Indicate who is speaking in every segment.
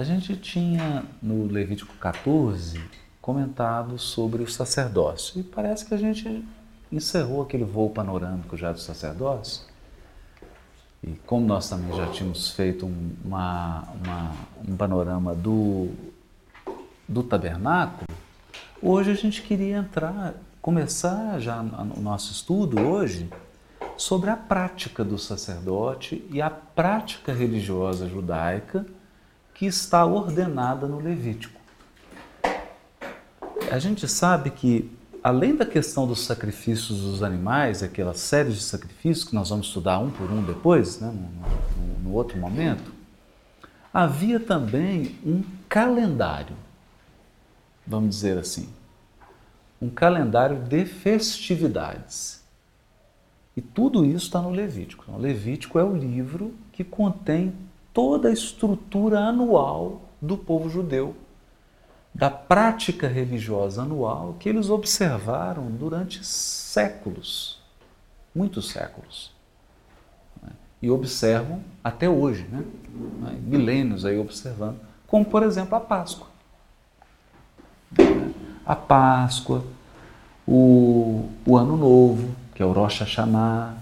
Speaker 1: A gente tinha no Levítico 14 comentado sobre o sacerdócio e parece que a gente encerrou aquele voo panorâmico já do sacerdócio. E como nós também já tínhamos feito um, uma, uma, um panorama do, do tabernáculo, hoje a gente queria entrar, começar já o nosso estudo hoje sobre a prática do sacerdote e a prática religiosa judaica que está ordenada no Levítico. A gente sabe que, além da questão dos sacrifícios dos animais, aquela série de sacrifícios que nós vamos estudar um por um depois, né, no, no outro momento, havia também um calendário, vamos dizer assim, um calendário de festividades. E tudo isso está no Levítico. O Levítico é o livro que contém toda a estrutura anual do povo judeu, da prática religiosa anual que eles observaram durante séculos, muitos séculos. Né? E observam até hoje, né? milênios aí observando, como por exemplo a Páscoa. A Páscoa, o, o Ano Novo, que é o Rosh Hashanah,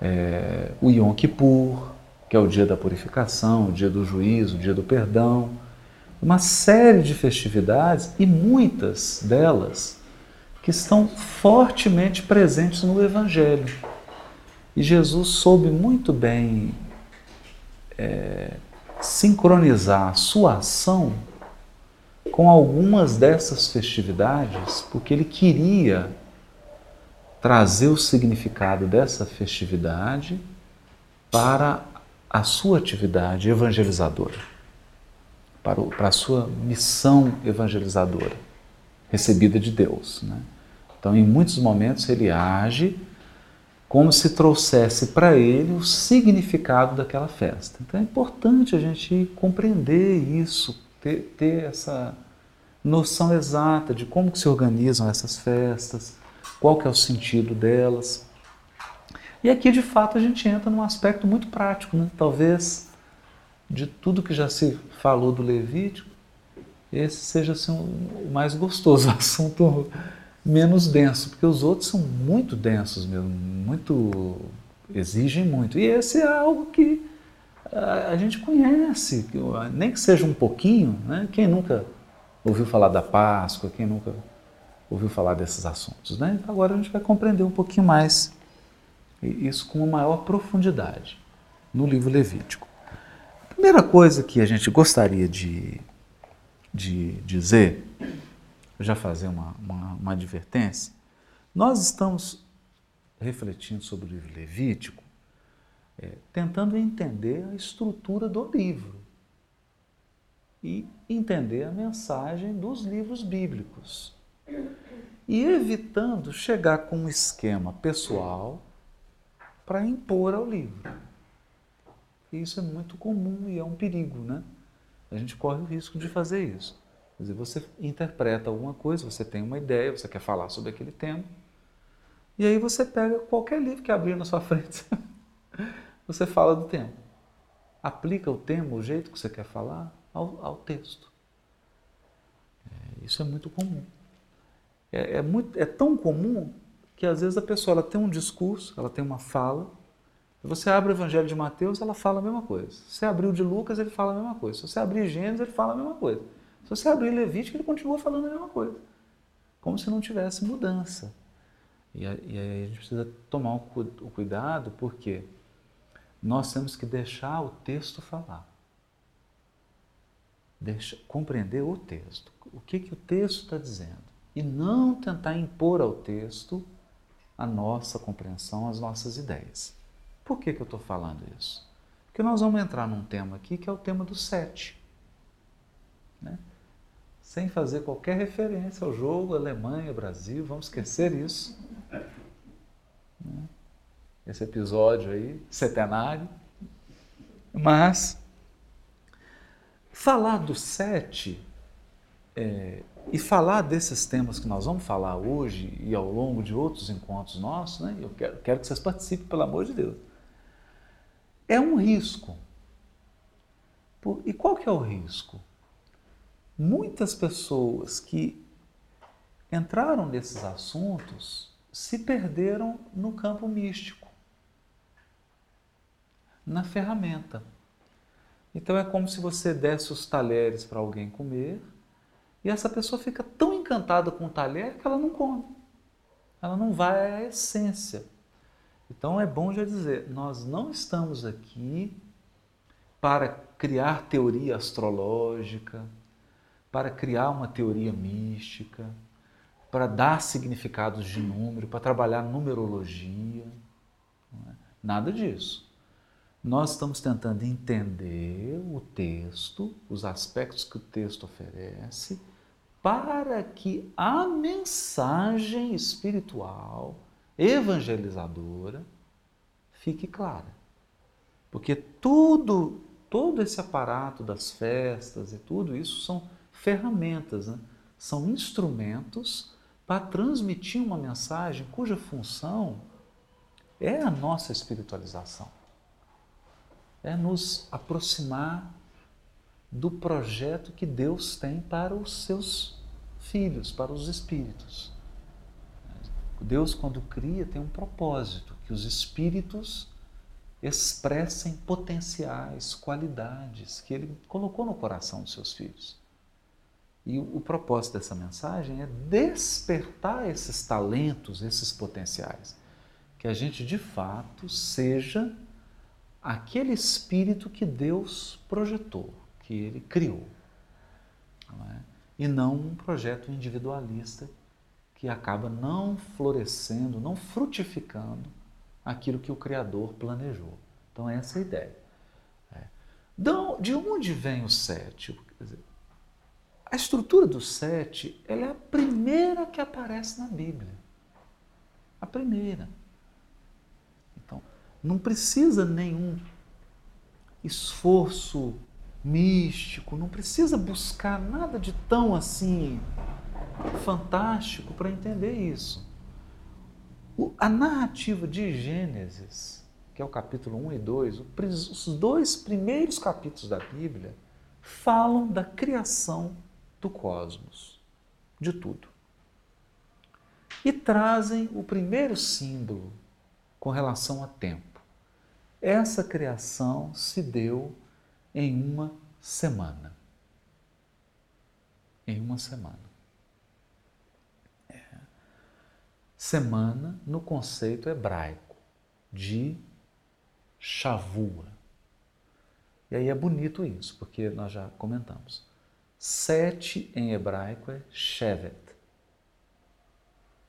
Speaker 1: é, o Yom Kippur, que é o dia da purificação, o dia do juízo, o dia do perdão, uma série de festividades e muitas delas que estão fortemente presentes no Evangelho. E Jesus soube muito bem é, sincronizar a sua ação com algumas dessas festividades, porque ele queria trazer o significado dessa festividade para a sua atividade evangelizadora, para, o, para a sua missão evangelizadora recebida de Deus. Né? Então, em muitos momentos, ele age como se trouxesse para ele o significado daquela festa. Então, é importante a gente compreender isso, ter, ter essa noção exata de como que se organizam essas festas, qual que é o sentido delas. E aqui, de fato, a gente entra num aspecto muito prático, né? talvez de tudo que já se falou do Levítico, esse seja assim, o mais gostoso, o assunto menos denso, porque os outros são muito densos mesmo, muito exigem muito. E esse é algo que a, gente conhece, nem que seja um pouquinho, né? Quem nunca ouviu falar da Páscoa, quem nunca ouviu falar desses assuntos, né? Então agora a gente vai compreender um pouquinho mais isso com maior profundidade no livro Levítico. A primeira coisa que a gente gostaria de, de dizer, já fazer uma, uma, uma advertência, nós estamos refletindo sobre o livro Levítico, é, tentando entender a estrutura do livro e entender a mensagem dos livros bíblicos. E evitando chegar com um esquema pessoal para impor ao livro. E isso é muito comum e é um perigo, né? A gente corre o risco de fazer isso. Quer dizer, você interpreta alguma coisa, você tem uma ideia, você quer falar sobre aquele tema, e aí você pega qualquer livro que abrir na sua frente, você fala do tema. Aplica o tema, o jeito que você quer falar, ao, ao texto. É, isso é muito comum. É, é, muito, é tão comum que às vezes a pessoa ela tem um discurso, ela tem uma fala, você abre o Evangelho de Mateus, ela fala a mesma coisa. Se você abrir o de Lucas, ele fala a mesma coisa. Se você abrir Gênesis, ele fala a mesma coisa. Se você abrir Levítico, ele continua falando a mesma coisa. Como se não tivesse mudança. E, aí a gente precisa tomar o cuidado, porque nós temos que deixar o texto falar. Deixa, compreender o texto. O que, que o texto está dizendo. E não tentar impor ao texto a nossa compreensão, as nossas ideias. Por que, que eu estou falando isso? Porque nós vamos entrar num tema aqui que é o tema do sete. Né? Sem fazer qualquer referência ao jogo Alemanha, Brasil, vamos esquecer isso. Né? Esse episódio aí, centenário. Mas falar do sete é, e falar desses temas que nós vamos falar hoje e ao longo de outros encontros nossos, né? eu quero, quero que vocês participem, pelo amor de Deus. É um risco. E qual que é o risco? muitas pessoas que entraram nesses assuntos se perderam no campo místico, na ferramenta. Então é como se você desse os talheres para alguém comer e essa pessoa fica tão encantada com o talher que ela não come. Ela não vai à essência. Então é bom já dizer, nós não estamos aqui para criar teoria astrológica, para criar uma teoria mística, para dar significados de número, para trabalhar numerologia. É? Nada disso. Nós estamos tentando entender o texto, os aspectos que o texto oferece, para que a mensagem espiritual, evangelizadora, fique clara. Porque tudo, todo esse aparato das festas e tudo isso são ferramentas, né? são instrumentos para transmitir uma mensagem cuja função é a nossa espiritualização é nos aproximar do projeto que Deus tem para os seus filhos, para os espíritos. Deus, quando cria, tem um propósito, que os espíritos expressem potenciais, qualidades que Ele colocou no coração dos seus filhos. E o, propósito dessa mensagem é despertar esses talentos, esses potenciais, que a gente de fato seja aquele espírito que Deus projetou, que Ele criou. Não é? E não um projeto individualista que acaba não florescendo, não frutificando aquilo que o Criador planejou. Então, essa é a ideia. É. De onde vem o sete? A estrutura do sete ela é a primeira que aparece na Bíblia. A primeira. Não precisa nenhum esforço místico, não precisa buscar nada de tão assim fantástico para entender isso. A narrativa de Gênesis, que é o capítulo 1 e 2, os dois primeiros capítulos da Bíblia falam da criação do cosmos, de tudo. E trazem o primeiro símbolo com relação a tempo. Essa criação se deu em uma semana. Em uma semana. É. Semana no conceito hebraico de Shavua. E aí é bonito isso, porque nós já comentamos. Sete em hebraico é Shevet.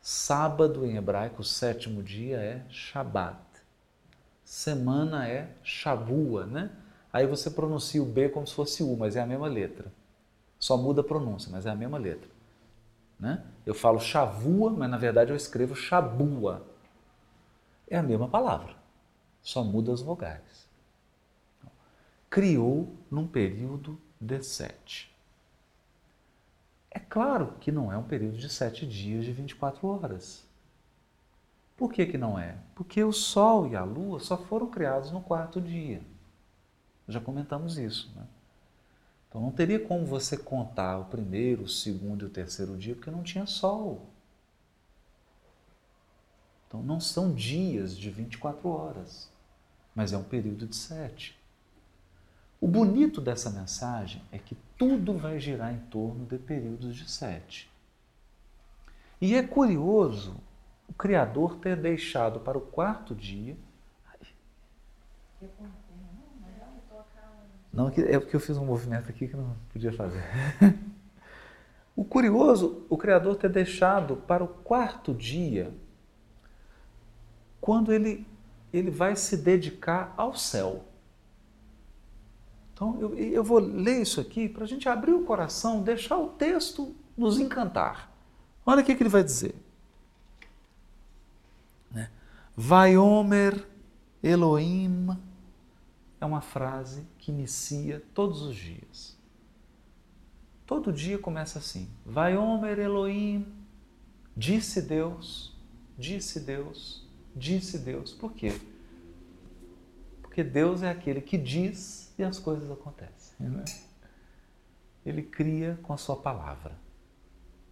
Speaker 1: Sábado em hebraico, o sétimo dia é Shabbat semana é Shavua, né? Aí você pronuncia o B como se fosse U, mas é a mesma letra. Só muda a pronúncia, mas é a mesma letra. Né? Eu falo Shavua, mas na verdade eu escrevo Shabua. É a mesma palavra, só muda as vogais. Criou num período de sete. É claro que não é um período de sete dias de 24 horas. Por que, que não é? Porque o Sol e a Lua só foram criados no quarto dia. Já comentamos isso. Né? Então não teria como você contar o primeiro, o segundo e o terceiro dia, porque não tinha Sol. Então não são dias de 24 horas, mas é um período de sete. O bonito dessa mensagem é que tudo vai girar em torno de períodos de sete. E é curioso o Criador ter deixado para o quarto dia. Não, é porque eu fiz um movimento aqui que não podia fazer. O curioso, o Criador ter deixado para o quarto dia, quando ele, ele vai se dedicar ao céu. Então, eu, eu vou ler isso aqui para a gente abrir o coração, deixar o texto nos encantar. Olha o que, que ele vai dizer. Vaiomer Elohim é uma frase que inicia todos os dias. Todo dia começa assim: Vaiomer Elohim, disse Deus, disse Deus, disse Deus. Por quê? Porque Deus é aquele que diz e as coisas acontecem. Né? ele cria com a sua palavra.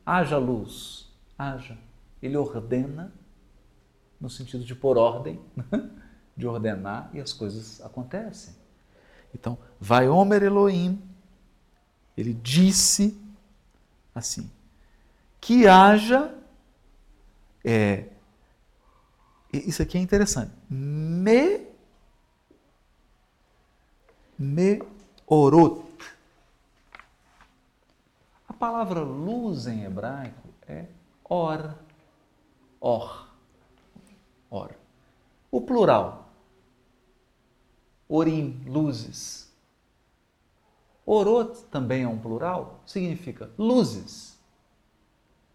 Speaker 1: Haja luz, haja. Ele ordena, no sentido de pôr ordem, de ordenar, e as coisas acontecem. Então, vai Homer Elohim, ele disse assim, que haja, é, isso aqui é interessante, me, me orot. A palavra luz em hebraico é or, or, or. O plural, orim, luzes. Orot também é um plural, significa luzes,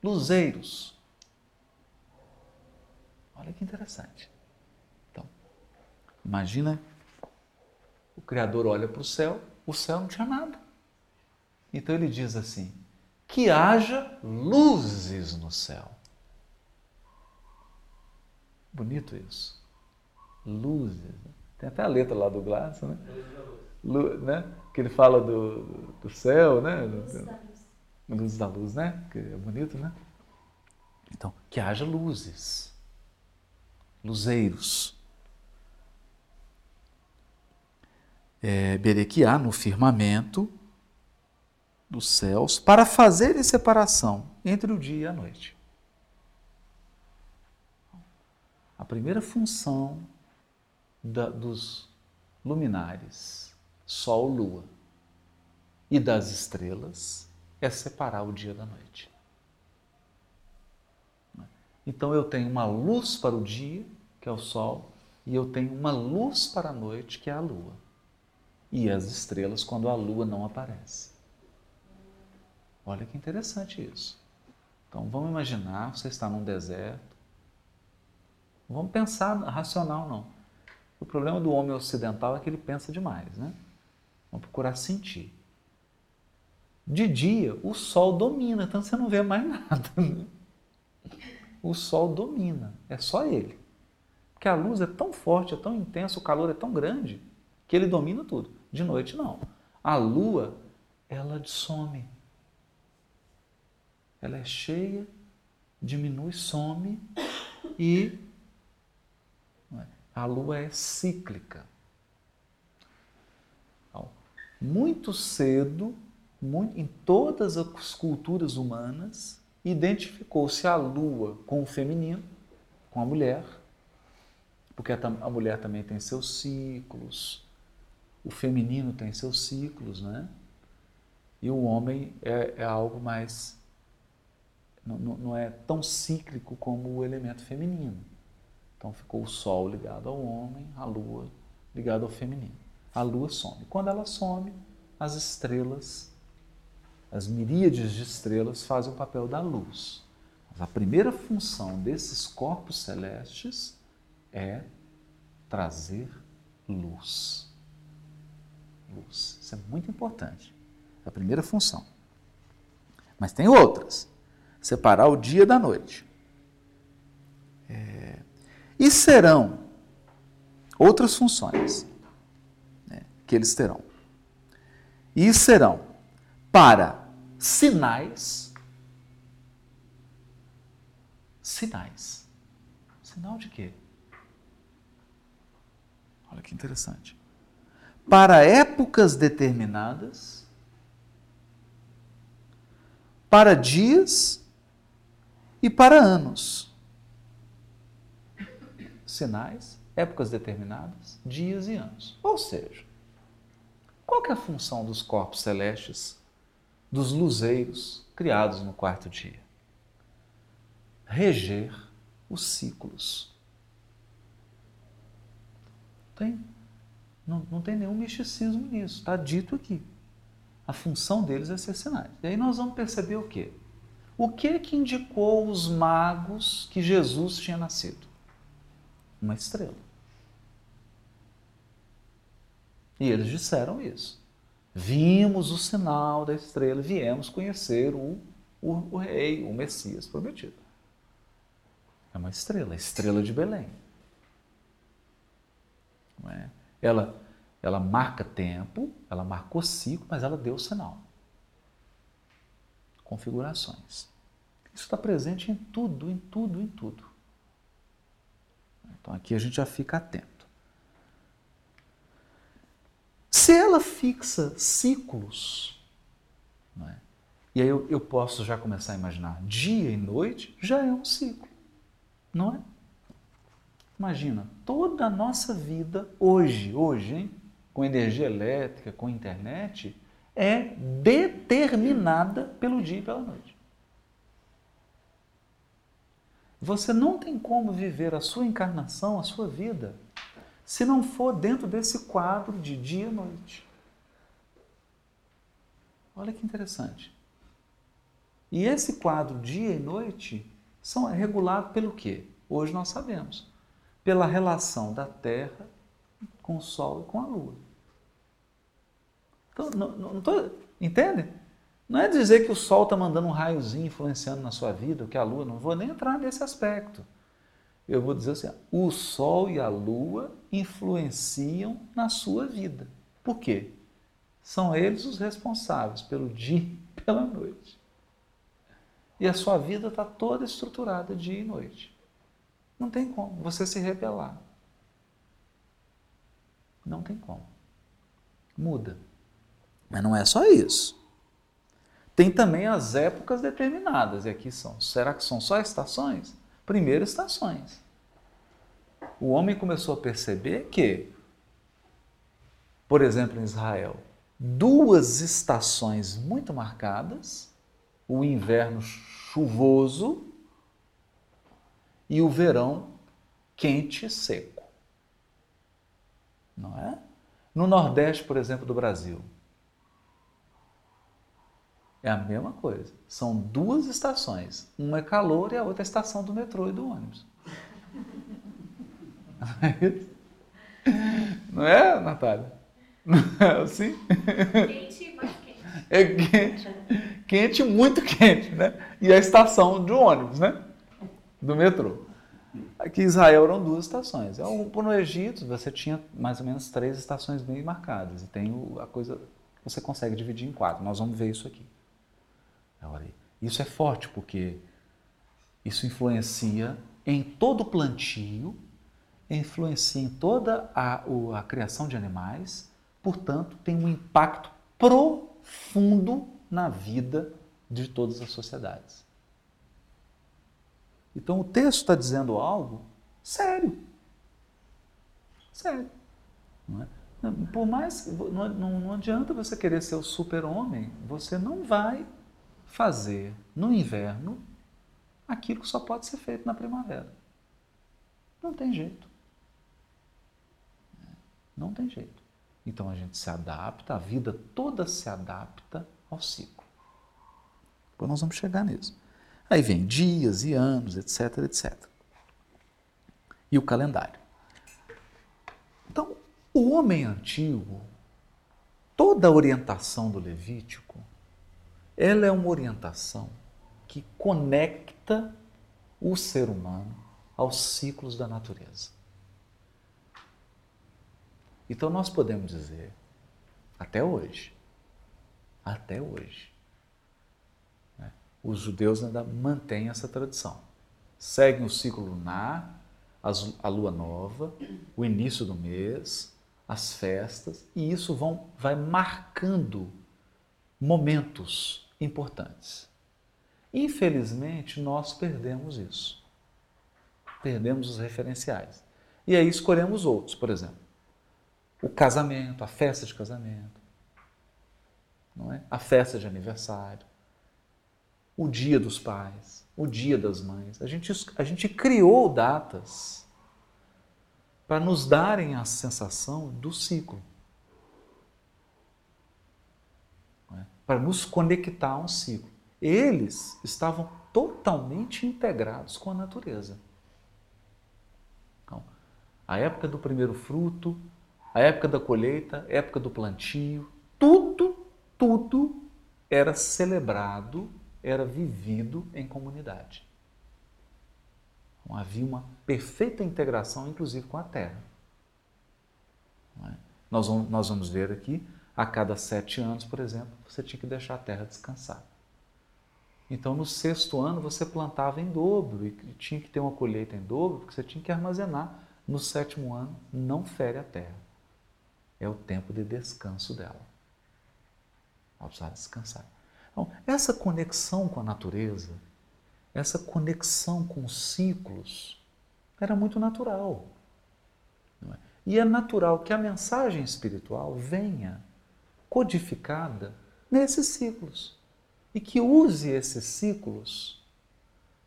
Speaker 1: luzeiros. Olha que interessante. Então, imagina o Criador olha para o céu, o céu não tinha nada. Então ele diz assim: que haja luzes no céu. Bonito isso. Luzes. Tem até a letra lá do Glass, né? Luz, né? Que ele fala do, do céu, né? Luz da luz. Luz da luz, né? Que é bonito, né? Então, que haja luzes. Luzeiros. É, Berequiá no firmamento dos céus para fazer separação entre o dia e a noite. A primeira função da, dos luminares, Sol, Lua, e das estrelas é separar o dia da noite. Então eu tenho uma luz para o dia, que é o Sol, e eu tenho uma luz para a noite, que é a Lua. E as estrelas quando a Lua não aparece. Olha que interessante isso. Então vamos imaginar, você está num deserto. Vamos pensar racional, não. O problema do homem ocidental é que ele pensa demais, né? Vamos procurar sentir. De dia, o sol domina, então você não vê mais nada. Né? O sol domina, é só ele. Porque a luz é tão forte, é tão intensa, o calor é tão grande, que ele domina tudo. De noite, não. A lua, ela some. Ela é cheia, diminui, some e a lua é cíclica. Então, muito cedo, muito, em todas as culturas humanas, identificou-se a lua com o feminino, com a mulher, porque a, mulher também tem seus ciclos, o feminino tem seus ciclos, né? E o homem é, é algo mais. Não, não é tão cíclico como o elemento feminino. Então ficou o Sol ligado ao homem, a Lua ligada ao feminino. A Lua some. Quando ela some, as estrelas, as miríades de estrelas fazem o papel da luz. Mas a primeira função desses corpos celestes é trazer luz. Luz. Isso é muito importante. É a primeira função. Mas tem outras. Separar o dia da noite. É, e serão outras funções né, que eles terão. E serão para sinais. Sinais. Sinal de quê? Olha que interessante. Para épocas determinadas, para dias e para anos sinais, épocas determinadas, dias e anos. Ou seja, qual é a função dos corpos celestes, dos luzeiros criados no quarto dia? Reger os ciclos. Tem, não, não tem nenhum misticismo nisso, está dito aqui. A função deles é ser sinais. E aí nós vamos perceber o quê? O que que indicou os magos que Jesus tinha nascido? Uma estrela. E eles disseram isso. Vimos o sinal da estrela, viemos conhecer o, o, o rei, o Messias prometido. É uma estrela, a estrela de Belém. É? Ela, ela marca tempo, ela marcou ciclo, mas ela deu sinal. configurações. Isso está presente em tudo, em tudo, em tudo. Então aqui a gente já fica atento. Se ela fixa ciclos, é? e aí eu, eu posso já começar a imaginar dia e noite, já é um ciclo, não é? Imagina, toda a nossa vida hoje, hoje, hein, com energia elétrica, com internet, é determinada pelo dia e pela noite. Você não tem como viver a sua encarnação, a sua vida, se não for dentro desse quadro de dia e noite. Olha que interessante. E esse quadro dia e noite são regulados pelo quê? Hoje nós sabemos. Pela relação da Terra com o Sol e com a Lua. Então, não, não tô, entende? Não é dizer que o Sol está mandando um raiozinho influenciando na sua vida, que a Lua, não vou nem entrar nesse aspecto. Eu vou dizer assim: o Sol e a Lua influenciam na sua vida. Por quê? São eles os responsáveis pelo dia e pela noite. E a sua vida está toda estruturada dia e noite. Não tem como você se rebelar. Não tem como. Muda. Mas não é só isso. Tem também as épocas determinadas, e aqui são. Será que são só estações? Primeiro, estações. O homem começou a perceber que, por exemplo, em Israel, duas estações muito marcadas, o inverno chuvoso e o verão quente e seco. Não é? No Nordeste, por exemplo, do Brasil, é a mesma coisa. São duas estações. Uma é calor e a outra é a estação do metrô e do ônibus. Não é, Natália? Não é assim?
Speaker 2: Quente, mais quente.
Speaker 1: É quente. Quente, muito quente, né? E a estação do ônibus, né? Do metrô. Aqui em Israel eram duas estações. No Egito você tinha mais ou menos três estações bem marcadas. E tem a coisa, você consegue dividir em quatro. Nós vamos ver isso aqui. Isso é forte porque isso influencia em todo o plantio, influencia em toda a, a criação de animais, portanto, tem um impacto profundo na vida de todas as sociedades. Então o texto está dizendo algo sério. Sério. Não é? Por mais. Não, não adianta você querer ser o super-homem, você não vai fazer no inverno aquilo que só pode ser feito na primavera. Não tem jeito. Não tem jeito. Então a gente se adapta, a vida toda se adapta ao ciclo. Depois nós vamos chegar nisso. Aí vem dias e anos, etc, etc. E o calendário. Então, o homem antigo, toda a orientação do Levítico ela é uma orientação que conecta o ser humano aos ciclos da natureza. Então nós podemos dizer, até hoje, até hoje, né, os judeus ainda mantêm essa tradição. Seguem o ciclo lunar, a lua nova, o início do mês, as festas, e isso vão, vai marcando momentos importantes. Infelizmente, nós perdemos isso. Perdemos os referenciais. E aí escolhemos outros, por exemplo, o casamento, a festa de casamento, não é? A festa de aniversário, o dia dos pais, o dia das mães. A gente, a gente criou datas para nos darem a sensação do ciclo. Para nos conectar a um ciclo. Eles estavam totalmente integrados com a natureza. Então, a época do primeiro fruto, a época da colheita, a época do plantio, tudo, tudo era celebrado, era vivido em comunidade. Então, havia uma perfeita integração, inclusive com a terra. É? Nós, vamos, nós vamos ver aqui a cada sete anos, por exemplo, você tinha que deixar a terra descansar. Então, no sexto ano, você plantava em dobro e tinha que ter uma colheita em dobro, porque você tinha que armazenar. No sétimo ano, não fere a terra. É o tempo de descanso dela. Ela precisava descansar. Então, essa conexão com a natureza, essa conexão com os ciclos, era muito natural. É? E é natural que a mensagem espiritual venha codificada nesses ciclos e que use esses ciclos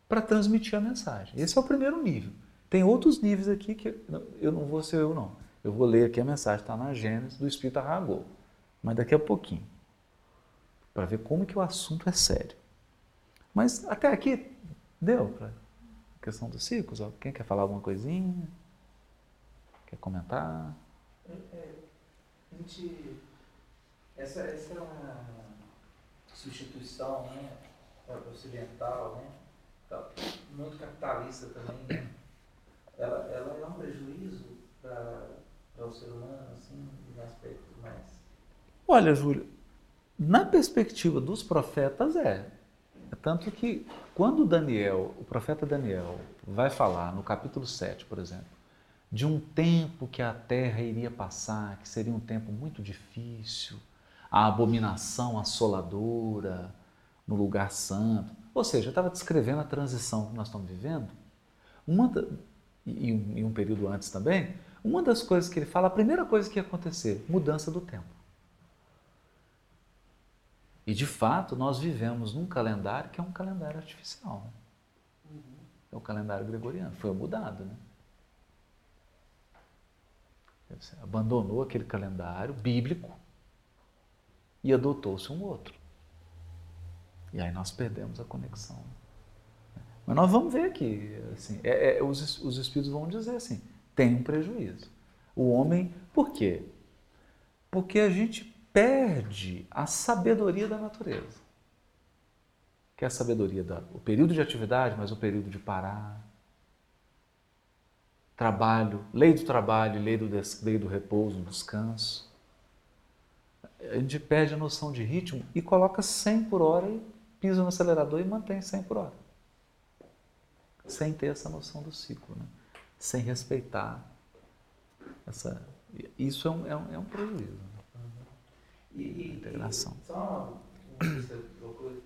Speaker 1: para transmitir a mensagem. Esse é o primeiro nível. Tem outros níveis aqui que eu não vou ser eu não. Eu vou ler aqui a mensagem, está na Gênesis do Espírito Arragou. Mas daqui a pouquinho. Para ver como que o assunto é sério. Mas até aqui deu para a questão dos ciclos. Quem quer falar alguma coisinha? Quer comentar?
Speaker 3: É, é, a gente, essa, essa é substituição né, ocidental, né, muito capitalista também. Né? Ela, ela é um prejuízo para o ser humano, assim, em aspectos mais.
Speaker 1: Olha, Júlio, na perspectiva dos profetas é. é. Tanto que quando Daniel, o profeta Daniel, vai falar no capítulo 7, por exemplo, de um tempo que a terra iria passar, que seria um tempo muito difícil, a abominação assoladora no lugar santo. Ou seja, estava descrevendo a transição que nós estamos vivendo. Uma da, e, um, e um período antes também, uma das coisas que ele fala, a primeira coisa que ia acontecer, mudança do tempo. E de fato, nós vivemos num calendário que é um calendário artificial. Uhum. É o calendário gregoriano. Foi mudado, né? Abandonou aquele calendário bíblico e adotou-se um outro. E aí nós perdemos a conexão. Mas nós vamos ver aqui, assim, é, é, os, os espíritos vão dizer assim, tem um prejuízo. O homem, por quê? Porque a gente perde a sabedoria da natureza. Que é a sabedoria do período de atividade, mas o período de parar. Trabalho, lei do trabalho, lei do, lei do repouso, descanso a gente perde a noção de ritmo e coloca 100 por hora e pisa no acelerador e mantém 100 por hora. Sem ter essa noção do ciclo, né? sem respeitar essa. Isso é um, é um, é um prejuízo. Né?
Speaker 3: E, e, integração. E, só uma coisa.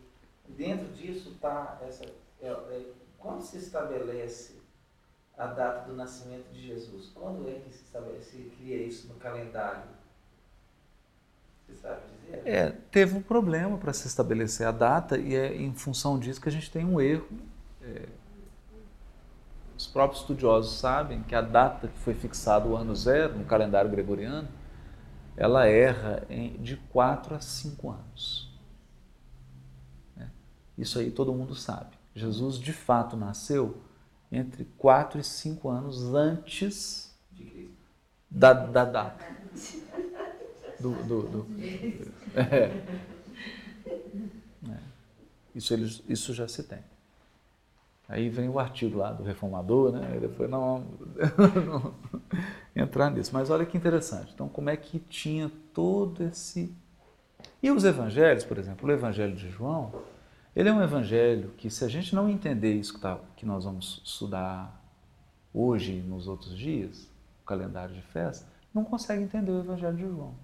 Speaker 3: Dentro disso está essa. É, é, quando se estabelece a data do nascimento de Jesus? Quando é que se estabelece, cria isso no calendário?
Speaker 1: É, teve um problema para se estabelecer a data e é em função disso que a gente tem um erro. É, os próprios estudiosos sabem que a data que foi fixada o ano zero no calendário gregoriano, ela erra em, de 4 a 5 anos. É, isso aí todo mundo sabe. Jesus de fato nasceu entre 4 e 5 anos antes da, da data do. do, do é. É. Isso, eles, isso já se tem. Aí vem o artigo lá do reformador, né? Ele foi, não, não entrar nisso. Mas olha que interessante. Então, como é que tinha todo esse. E os evangelhos, por exemplo, o evangelho de João, ele é um evangelho que, se a gente não entender isso que, tá, que nós vamos estudar hoje e nos outros dias, o calendário de festa, não consegue entender o evangelho de João.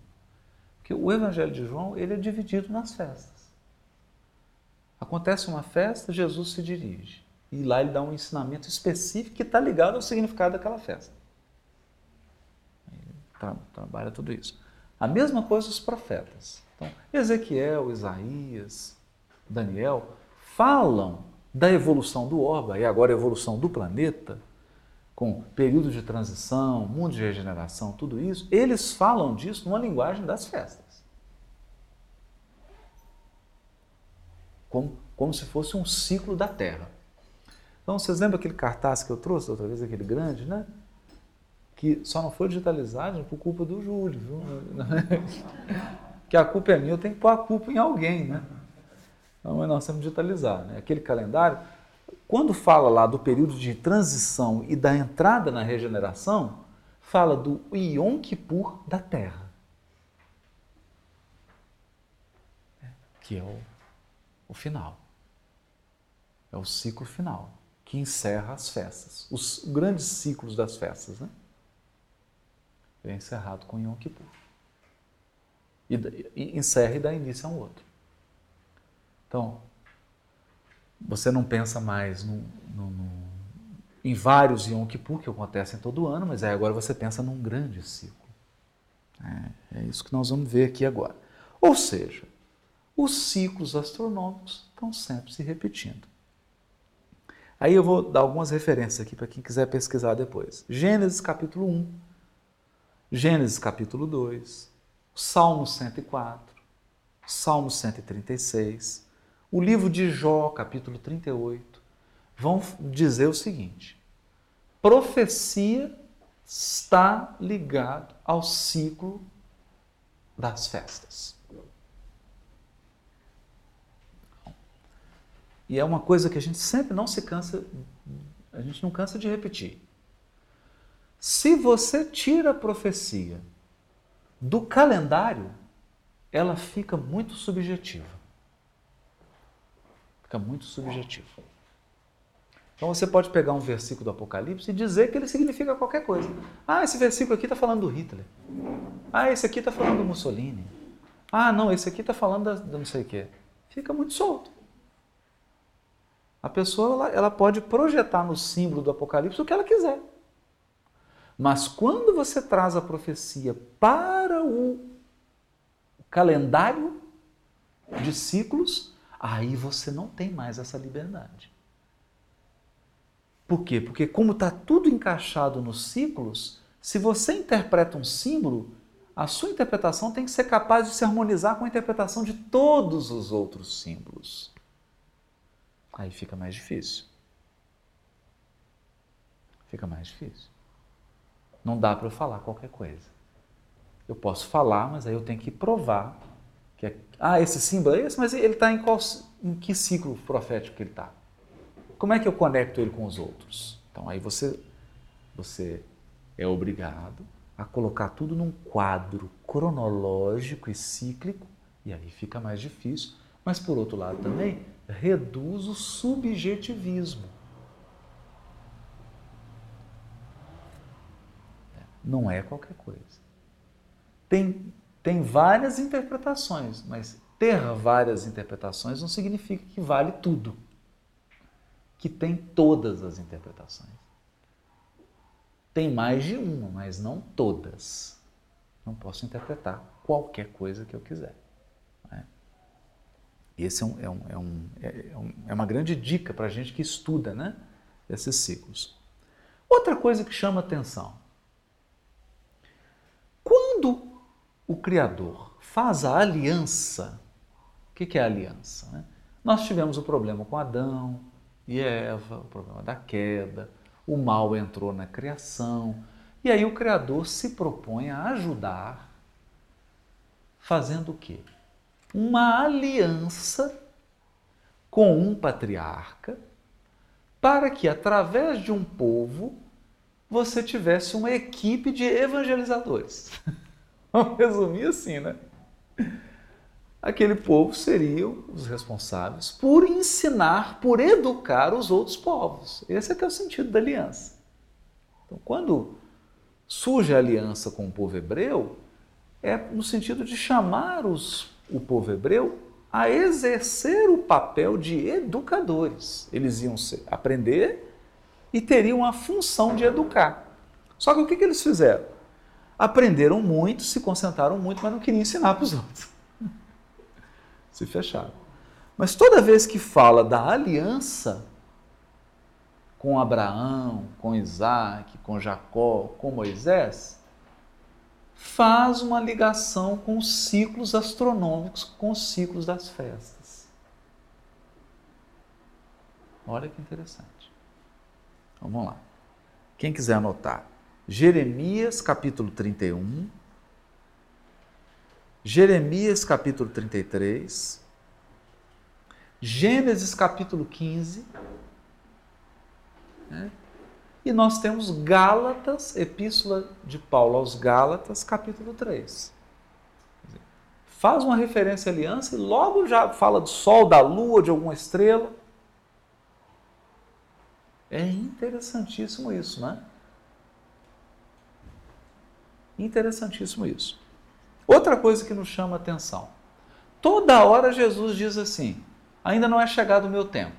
Speaker 1: Porque o Evangelho de João ele é dividido nas festas. Acontece uma festa, Jesus se dirige. E lá ele dá um ensinamento específico que está ligado ao significado daquela festa. Ele tra trabalha tudo isso. A mesma coisa os profetas. Então, Ezequiel, Isaías, Daniel falam da evolução do orbe e agora a evolução do planeta, com período de transição, mundo de regeneração, tudo isso, eles falam disso numa linguagem das festas. Como, como se fosse um ciclo da Terra. Então, vocês lembram aquele cartaz que eu trouxe outra vez, aquele grande, né? Que só não foi digitalizado por culpa do Júlio, viu? que a culpa é minha, eu tenho que pôr a culpa em alguém, né? Então, nós temos digitalizar, né? Aquele calendário, quando fala lá do período de transição e da entrada na regeneração, fala do Yom Kippur da Terra. Que é o, o final. É o ciclo final, que encerra as festas, os grandes ciclos das festas, né? É encerrado com Yom Kippur. E, e encerra e dá início a um outro. Então, você não pensa mais no, no, no, em vários Yom Kippur que acontecem todo ano, mas aí agora você pensa num grande ciclo. É, é isso que nós vamos ver aqui agora. Ou seja, os ciclos astronômicos estão sempre se repetindo. Aí eu vou dar algumas referências aqui para quem quiser pesquisar depois. Gênesis capítulo 1, Gênesis capítulo 2, Salmo 104, Salmo 136, o livro de Jó, capítulo 38, vão dizer o seguinte: profecia está ligado ao ciclo das festas. E é uma coisa que a gente sempre não se cansa, a gente não cansa de repetir. Se você tira a profecia do calendário, ela fica muito subjetiva. Fica muito subjetiva. Então você pode pegar um versículo do Apocalipse e dizer que ele significa qualquer coisa. Ah, esse versículo aqui está falando do Hitler. Ah, esse aqui está falando do Mussolini. Ah, não, esse aqui está falando da não sei o quê. Fica muito solto. A pessoa ela, ela pode projetar no símbolo do Apocalipse o que ela quiser. Mas quando você traz a profecia para o calendário de ciclos, aí você não tem mais essa liberdade. Por quê? Porque, como está tudo encaixado nos ciclos, se você interpreta um símbolo, a sua interpretação tem que ser capaz de se harmonizar com a interpretação de todos os outros símbolos. Aí fica mais difícil. Fica mais difícil. Não dá para eu falar qualquer coisa. Eu posso falar, mas aí eu tenho que provar que é, ah, esse símbolo é esse, mas ele está em, em que ciclo profético que ele está? Como é que eu conecto ele com os outros? Então aí você, você é obrigado a colocar tudo num quadro cronológico e cíclico, e aí fica mais difícil. Mas por outro lado também reduz o subjetivismo. Não é qualquer coisa. Tem, tem várias interpretações, mas ter várias interpretações não significa que vale tudo que tem todas as interpretações. Tem mais de uma, mas não todas. Não posso interpretar qualquer coisa que eu quiser. Né? Esse é, um, é, um, é, um, é, é uma grande dica para a gente que estuda né, esses ciclos. Outra coisa que chama atenção. Quando o Criador faz a aliança, o que é aliança? Né? Nós tivemos o problema com Adão, e Eva, o problema da queda, o mal entrou na criação. E aí o Criador se propõe a ajudar, fazendo o quê? Uma aliança com um patriarca, para que através de um povo você tivesse uma equipe de evangelizadores. Vamos resumir assim, né? aquele povo seriam os responsáveis por ensinar, por educar os outros povos. Esse é que é o sentido da aliança. Então, quando surge a aliança com o povo hebreu, é no sentido de chamar os, o povo hebreu a exercer o papel de educadores. Eles iam aprender e teriam a função de educar. Só que o que, que eles fizeram? Aprenderam muito, se concentraram muito, mas não queriam ensinar para os outros se fecharam. Mas toda vez que fala da aliança com Abraão, com Isaac, com Jacó, com Moisés, faz uma ligação com os ciclos astronômicos, com os ciclos das festas. Olha que interessante. Vamos lá. Quem quiser anotar, Jeremias capítulo 31, Jeremias capítulo 33, Gênesis capítulo 15, né? e nós temos Gálatas, Epístola de Paulo aos Gálatas, capítulo 3. Faz uma referência à aliança e logo já fala do sol, da lua, de alguma estrela. É interessantíssimo isso, né? Interessantíssimo isso. Outra coisa que nos chama atenção. Toda hora Jesus diz assim: ainda não é chegado o meu tempo.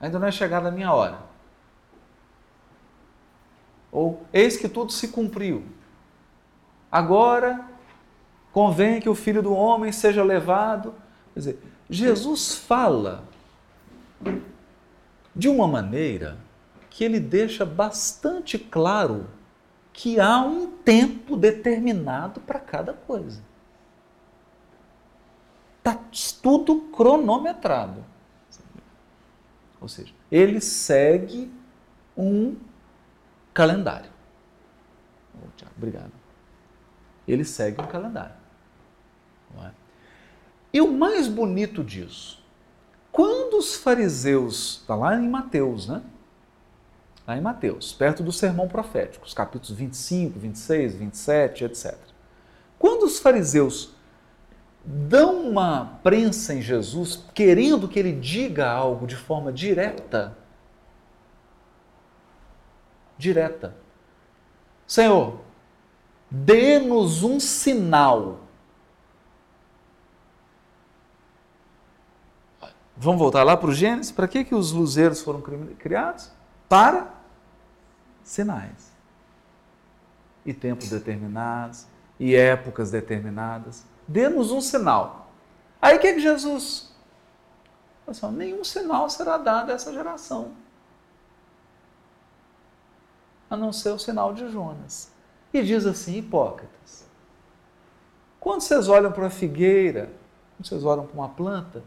Speaker 1: Ainda não é chegada a minha hora. Ou eis que tudo se cumpriu. Agora convém que o filho do homem seja levado. Quer dizer, Jesus fala de uma maneira que ele deixa bastante claro que há um tempo determinado para cada coisa. Está tudo cronometrado. Ou seja, ele segue um calendário. Obrigado. Ele segue um calendário. É? E o mais bonito disso, quando os fariseus, está lá em Mateus, né? Lá em Mateus, perto do sermão profético, os capítulos 25, 26, 27, etc. Quando os fariseus dão uma prensa em Jesus, querendo que ele diga algo de forma direta, direta. Senhor, dê-nos um sinal. Vamos voltar lá para o Gênesis? Para que, que os luzeiros foram criados? Para sinais. E tempos determinados, e épocas determinadas. Dê-nos um sinal. Aí o que, que Jesus? Assim, nenhum sinal será dado a essa geração a não ser o sinal de Jonas. E diz assim: hipócritas. Quando vocês olham para a figueira, quando vocês olham para uma planta,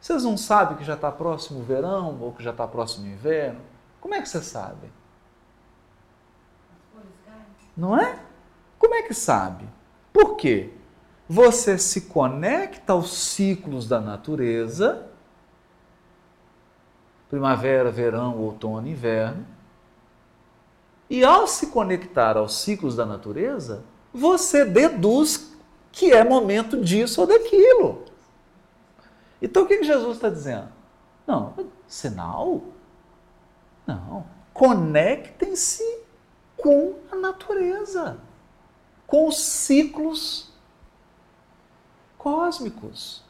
Speaker 1: vocês não sabem que já está próximo o verão ou que já está próximo o inverno? Como é que vocês sabem? Não é? Como é que sabe? Por quê? Você se conecta aos ciclos da natureza, primavera, verão, outono, inverno, e ao se conectar aos ciclos da natureza, você deduz que é momento disso ou daquilo. Então o que Jesus está dizendo? Não, sinal? Não. Conectem-se com a natureza, com os ciclos cósmicos.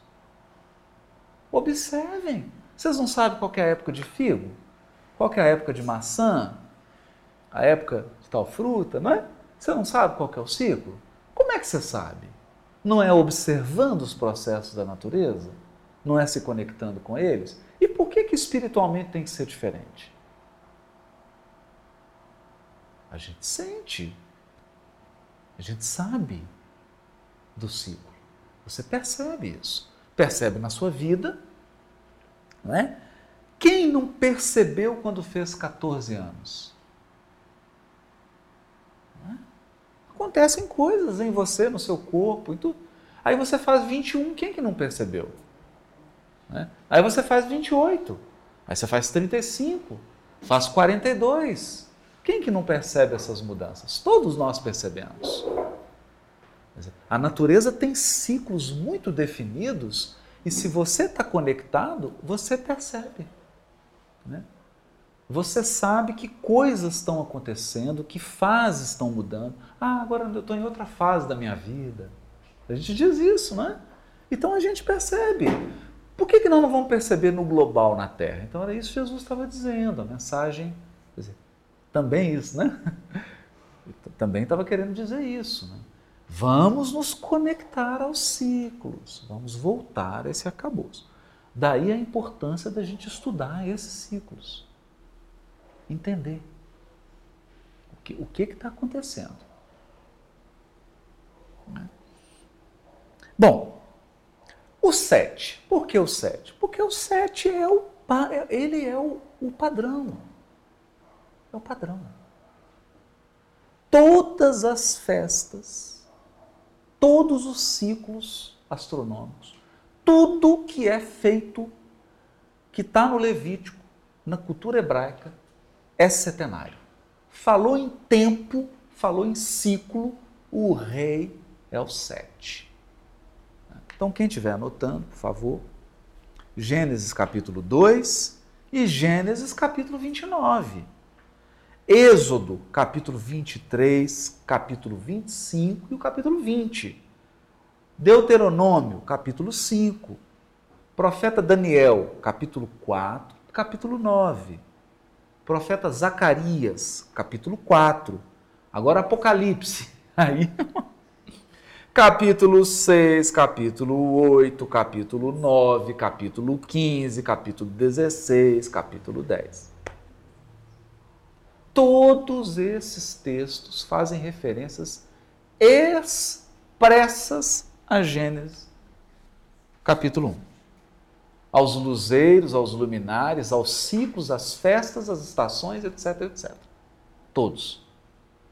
Speaker 1: Observem. Vocês não sabem qual é a época de figo? Qual é a época de maçã? a época de tal fruta, não é? Você não sabe qual é o ciclo? Como é que você sabe? Não é observando os processos da natureza? Não é se conectando com eles? E por que, que espiritualmente tem que ser diferente? A gente sente, a gente sabe do ciclo. Você percebe isso. Percebe na sua vida, não é? Quem não percebeu quando fez 14 anos? Acontecem coisas em você, no seu corpo e tudo. Aí você faz 21, quem que não percebeu? Né? Aí você faz 28, aí você faz 35, faz 42. Quem que não percebe essas mudanças? Todos nós percebemos. A natureza tem ciclos muito definidos e se você está conectado, você percebe. Né? Você sabe que coisas estão acontecendo, que fases estão mudando. Ah, agora eu estou em outra fase da minha vida. A gente diz isso, né? Então a gente percebe. Por que, que nós não vamos perceber no global na Terra? Então era isso que Jesus estava dizendo, a mensagem. Dizer, também isso, né? Também estava querendo dizer isso. Né? Vamos nos conectar aos ciclos, vamos voltar a esse acabouço. Daí a importância da gente estudar esses ciclos entender o que o que está acontecendo. Né? Bom, o 7. Por que o 7? Porque o 7 é o, ele é o, o padrão. É o padrão. Todas as festas, todos os ciclos astronômicos, tudo que é feito, que está no Levítico, na cultura hebraica, é setenário. Falou em tempo, falou em ciclo, o rei é o sete. Então, quem estiver anotando, por favor, Gênesis capítulo 2 e Gênesis capítulo 29. Êxodo capítulo 23, capítulo 25 e o capítulo 20. Deuteronômio capítulo 5. Profeta Daniel capítulo 4, capítulo 9. Profeta Zacarias capítulo 4. Agora Apocalipse. Aí capítulo 6, capítulo 8, capítulo 9, capítulo 15, capítulo 16, capítulo 10. Todos esses textos fazem referências expressas a Gênesis, capítulo 1. Aos luzeiros, aos luminares, aos ciclos, às festas, às estações, etc, etc. Todos.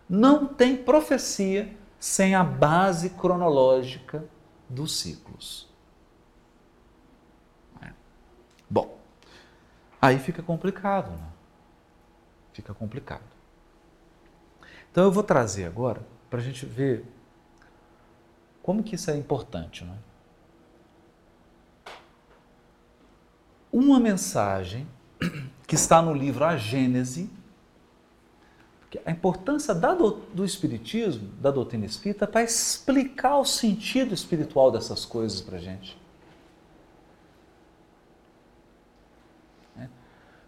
Speaker 1: Não tem profecia sem a base cronológica dos ciclos. É. Bom, aí fica complicado, né? Fica complicado. Então eu vou trazer agora para a gente ver como que isso é importante, né? Uma mensagem que está no livro A Gênese, a importância do, do Espiritismo, da doutrina espírita, para explicar o sentido espiritual dessas coisas para a gente. É.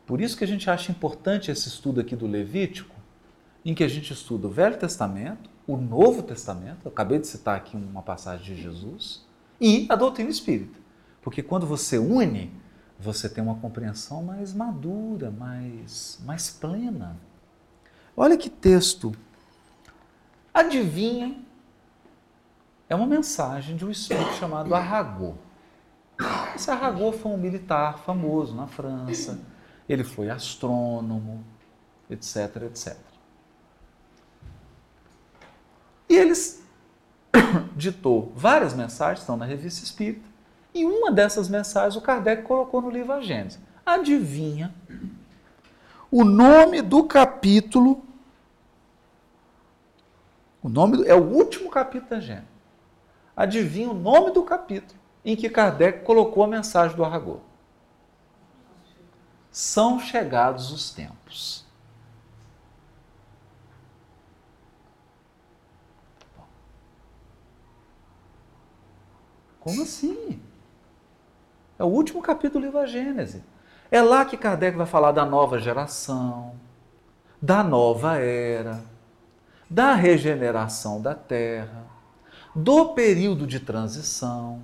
Speaker 1: Por isso que a gente acha importante esse estudo aqui do Levítico, em que a gente estuda o Velho Testamento, o Novo Testamento, eu acabei de citar aqui uma passagem de Jesus, e a doutrina espírita. Porque quando você une, você tem uma compreensão mais madura, mais, mais plena Olha que texto. Adivinhem? É uma mensagem de um espírito chamado Arago. Esse Arago foi um militar famoso na França. Ele foi astrônomo, etc, etc. E eles ditou várias mensagens, estão na revista Espírita, e uma dessas mensagens o Kardec colocou no livro A Gênesis. Adivinha o nome do capítulo. O nome é o último capítulo da Gênesis. Adivinha o nome do capítulo em que Kardec colocou a mensagem do Aragô. São chegados os tempos. Como assim? É o último capítulo do livro da Gênesis. É lá que Kardec vai falar da nova geração, da nova era, da regeneração da Terra, do período de transição,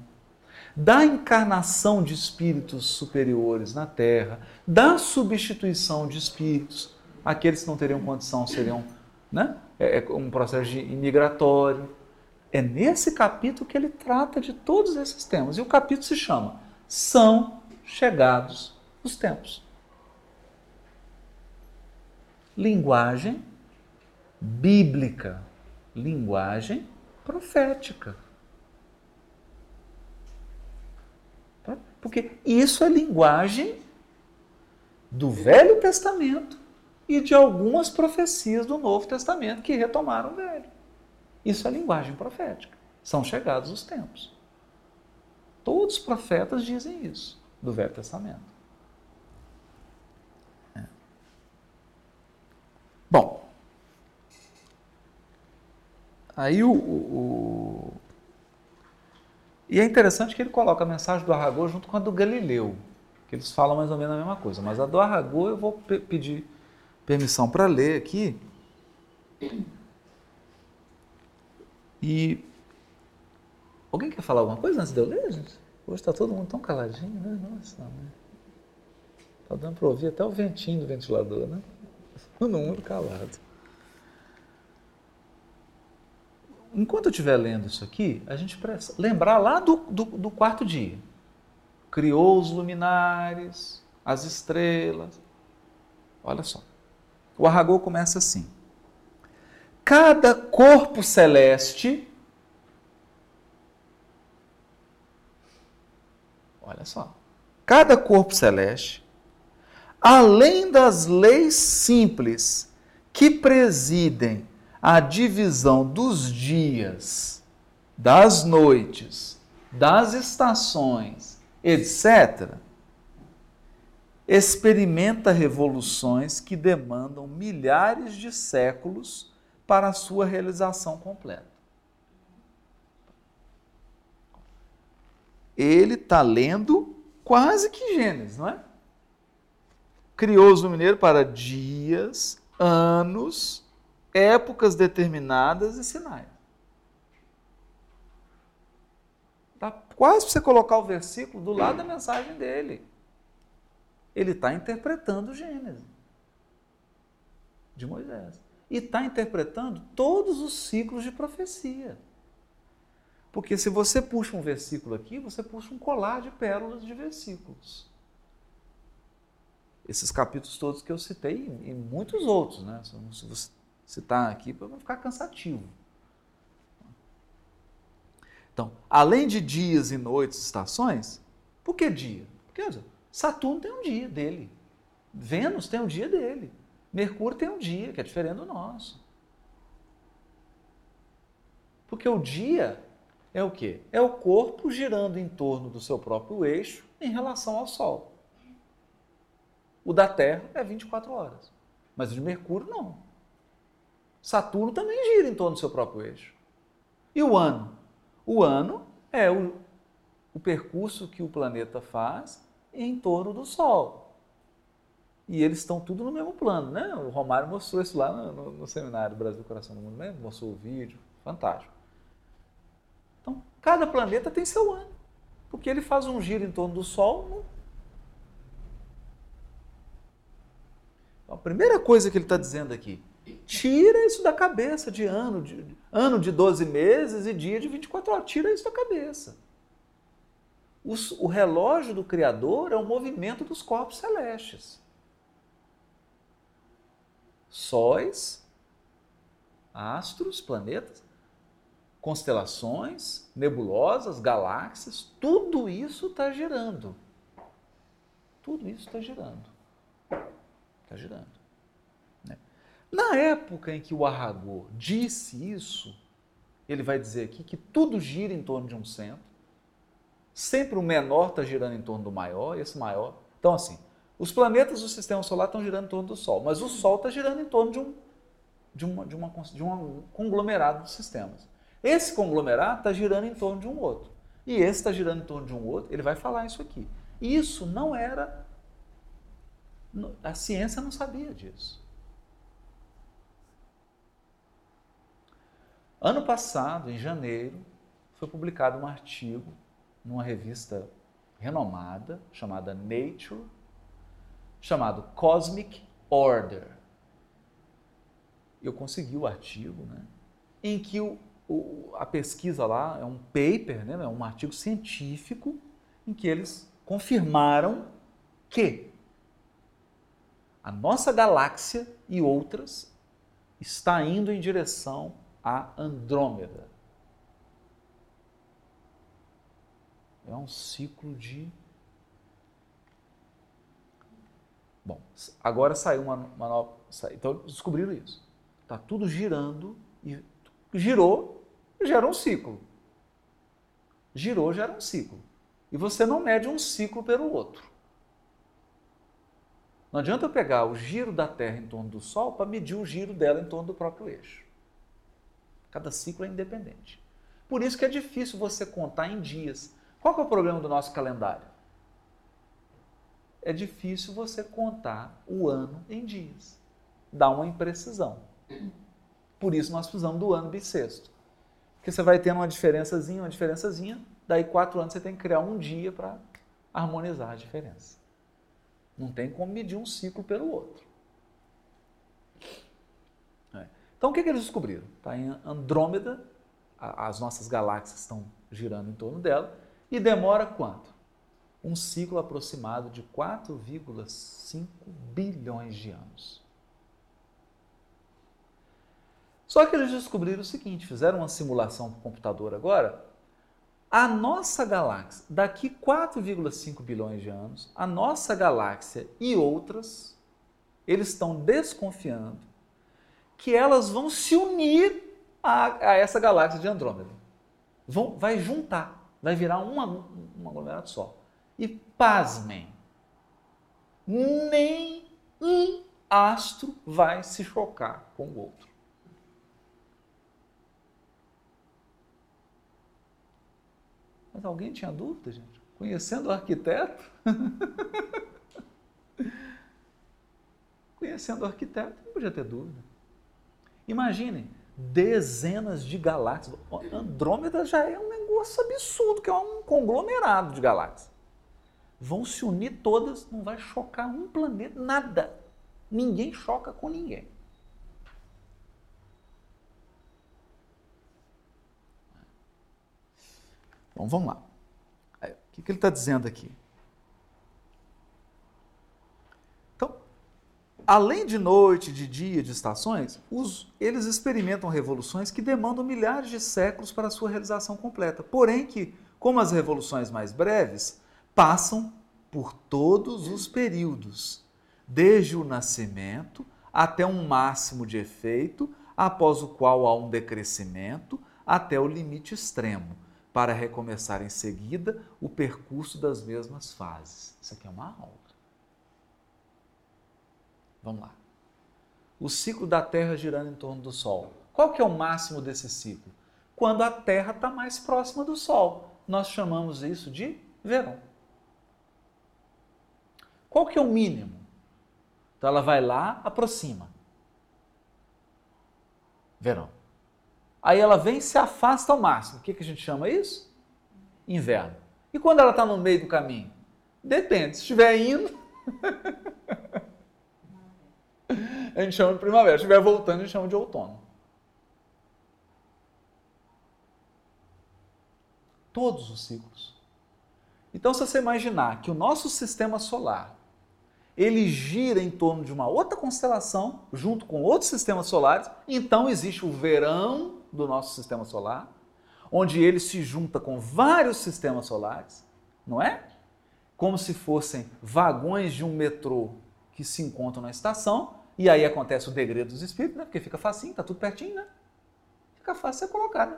Speaker 1: da encarnação de espíritos superiores na Terra, da substituição de espíritos, aqueles que não teriam condição seriam né, é, é um processo imigratório. É nesse capítulo que ele trata de todos esses temas. E o capítulo se chama São Chegados os tempos. Linguagem bíblica, linguagem profética. Tá? Porque isso é linguagem do Velho Testamento e de algumas profecias do Novo Testamento que retomaram o Velho. Isso é linguagem profética. São chegados os tempos. Todos os profetas dizem isso do Velho Testamento. Bom, aí o, o, E é interessante que ele coloca a mensagem do Aragô junto com a do Galileu, que eles falam mais ou menos a mesma coisa, mas a do Aragô eu vou pe pedir permissão para ler aqui. E. Alguém quer falar alguma coisa antes de eu ler, gente? Hoje está todo mundo tão caladinho, né? Nossa, né? Tá dando para ouvir até o ventinho do ventilador, né? todo mundo calado. Enquanto eu estiver lendo isso aqui, a gente precisa lembrar lá do, do, do quarto dia. Criou os luminares, as estrelas. Olha só. O Arragô começa assim. Cada corpo celeste. Olha só. Cada corpo celeste além das leis simples que presidem a divisão dos dias, das noites, das estações, etc., experimenta revoluções que demandam milhares de séculos para a sua realização completa. Ele está lendo quase que Gênesis, não é? Criou-os no mineiro para dias, anos, épocas determinadas e sinais. Tá quase para você colocar o versículo do lado da mensagem dele. Ele está interpretando Gênesis de Moisés. E está interpretando todos os ciclos de profecia. Porque se você puxa um versículo aqui, você puxa um colar de pérolas de versículos. Esses capítulos todos que eu citei e muitos outros, né? Se você citar aqui, para não ficar cansativo. Então, além de dias e noites, estações, por que dia? Porque Saturno tem um dia dele. Vênus tem um dia dele. Mercúrio tem um dia, que é diferente do nosso. Porque o dia é o quê? É o corpo girando em torno do seu próprio eixo em relação ao Sol. O da Terra é 24 horas. Mas o de Mercúrio não. Saturno também gira em torno do seu próprio eixo. E o ano? O ano é o, o percurso que o planeta faz em torno do Sol. E eles estão tudo no mesmo plano, né? O Romário mostrou isso lá no, no, no seminário Brasil Coração do Mundo, né? mostrou o vídeo, fantástico. Então, cada planeta tem seu ano, porque ele faz um giro em torno do Sol. Então, a primeira coisa que ele está dizendo aqui, tira isso da cabeça de ano, de ano de 12 meses e dia de 24 horas, tira isso da cabeça o relógio do Criador é o movimento dos corpos celestes. Sóis, astros, planetas, constelações, nebulosas, galáxias, tudo isso está girando. Tudo isso está girando. Está girando. Na época em que o Arragô disse isso, ele vai dizer aqui que tudo gira em torno de um centro Sempre o menor está girando em torno do maior, esse maior. Então, assim, os planetas do sistema solar estão girando em torno do Sol, mas o Sol está girando em torno de um, de, uma, de, uma, de um conglomerado de sistemas. Esse conglomerado está girando em torno de um outro. E esse está girando em torno de um outro, ele vai falar isso aqui. Isso não era. A ciência não sabia disso. Ano passado, em janeiro, foi publicado um artigo numa revista renomada chamada Nature, chamado Cosmic Order. Eu consegui o artigo, né, em que o, o, a pesquisa lá é um paper, né, é um artigo científico, em que eles confirmaram que a nossa galáxia e outras está indo em direção a Andrômeda. É um ciclo de. Bom, agora saiu uma, uma nova. Então descobriram isso. Está tudo girando e girou, gera um ciclo. Girou, gera um ciclo. E você não mede um ciclo pelo outro. Não adianta eu pegar o giro da Terra em torno do Sol para medir o giro dela em torno do próprio eixo. Cada ciclo é independente. Por isso que é difícil você contar em dias. Qual é o problema do nosso calendário? É difícil você contar o ano em dias. Dá uma imprecisão. Por isso nós precisamos do ano bissexto. Porque você vai tendo uma diferençazinha, uma diferençazinha, daí quatro anos você tem que criar um dia para harmonizar a diferença. Não tem como medir um ciclo pelo outro. É. Então o que, que eles descobriram? Está em Andrômeda, as nossas galáxias estão girando em torno dela, e demora quanto? Um ciclo aproximado de 4,5 bilhões de anos. Só que eles descobriram o seguinte: fizeram uma simulação para o computador agora. A nossa galáxia, daqui 4,5 bilhões de anos, a nossa galáxia e outras, eles estão desconfiando que elas vão se unir a, a essa galáxia de Andrômeda. Vão, vai juntar. Vai virar um, um aglomerado só. E pasmem, Nem um astro vai se chocar com o outro. Mas alguém tinha dúvida, gente? Conhecendo o arquiteto? Conhecendo o arquiteto, não podia ter dúvida. Imaginem, dezenas de galáxias. Andrômeda já é um negócio absurdo, que é um conglomerado de galáxias. Vão se unir todas, não vai chocar um planeta, nada. Ninguém choca com ninguém. Bom, vamos lá. O que, que ele está dizendo aqui? Então, além de noite, de dia, de estações, os, eles experimentam revoluções que demandam milhares de séculos para sua realização completa. Porém, que, como as revoluções mais breves, passam por todos os períodos, desde o nascimento até um máximo de efeito, após o qual há um decrescimento até o limite extremo para recomeçar em seguida o percurso das mesmas fases. Isso aqui é uma aula. Vamos lá. O ciclo da Terra girando em torno do Sol. Qual que é o máximo desse ciclo? Quando a Terra está mais próxima do Sol. Nós chamamos isso de verão. Qual que é o mínimo? Então ela vai lá, aproxima. Verão. Aí ela vem e se afasta ao máximo. O que, que a gente chama isso? Inverno. E quando ela está no meio do caminho? Depende. Se estiver indo, a gente chama de primavera. Se estiver voltando, a gente chama de outono. Todos os ciclos. Então, se você imaginar que o nosso sistema solar ele gira em torno de uma outra constelação, junto com outros sistemas solares, então existe o verão do nosso sistema solar, onde ele se junta com vários sistemas solares, não é? Como se fossem vagões de um metrô que se encontram na estação, e aí acontece o degredo dos espíritos, né? Porque fica facinho, tá tudo pertinho, né? Fica fácil você colocar, né?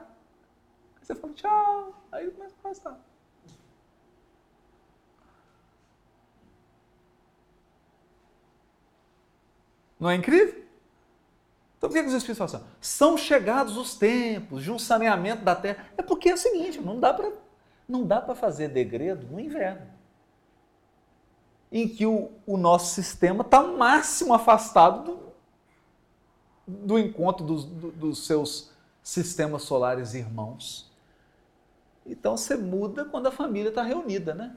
Speaker 1: Aí você fala tchau, aí começa a afastar. Não é incrível? Então por que os Espíritos falam assim? São chegados os tempos de um saneamento da terra. É porque é o seguinte, não dá para não dá para fazer degredo no inverno. Em que o, o nosso sistema está máximo afastado do, do encontro dos, do, dos seus sistemas solares irmãos. Então você muda quando a família está reunida, né?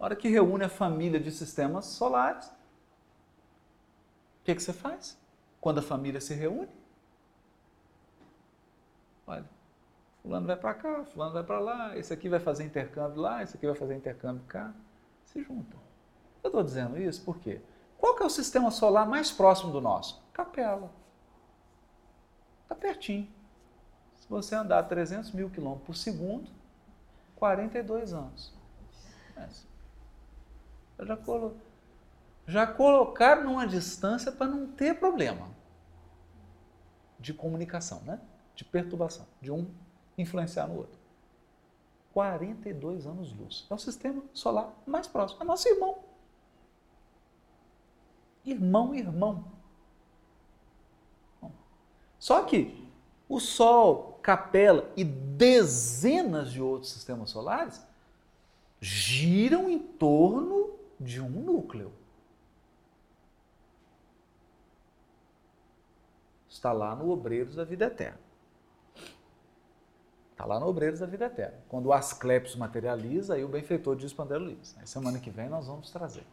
Speaker 1: Na hora que reúne a família de sistemas solares, o que, que você faz? quando a família se reúne. Olha, fulano vai para cá, fulano vai para lá, esse aqui vai fazer intercâmbio lá, esse aqui vai fazer intercâmbio cá. Se juntam. Eu estou dizendo isso porque qual que é o sistema solar mais próximo do nosso? Capela. Está pertinho. Se você andar 300 mil quilômetros por segundo, 42 anos. Eu já coloquei já colocar numa distância para não ter problema de comunicação, né? de perturbação, de um influenciar no outro. 42 anos-luz. É o sistema solar mais próximo. É nosso irmão. Irmão, irmão. Só que o Sol, Capela e dezenas de outros sistemas solares giram em torno de um núcleo. está lá no Obreiros da Vida Eterna. Está lá no Obreiros da Vida Eterna. Quando o Asclepios materializa, aí o benfeitor diz para André Luiz. Né? Semana que vem nós vamos trazer.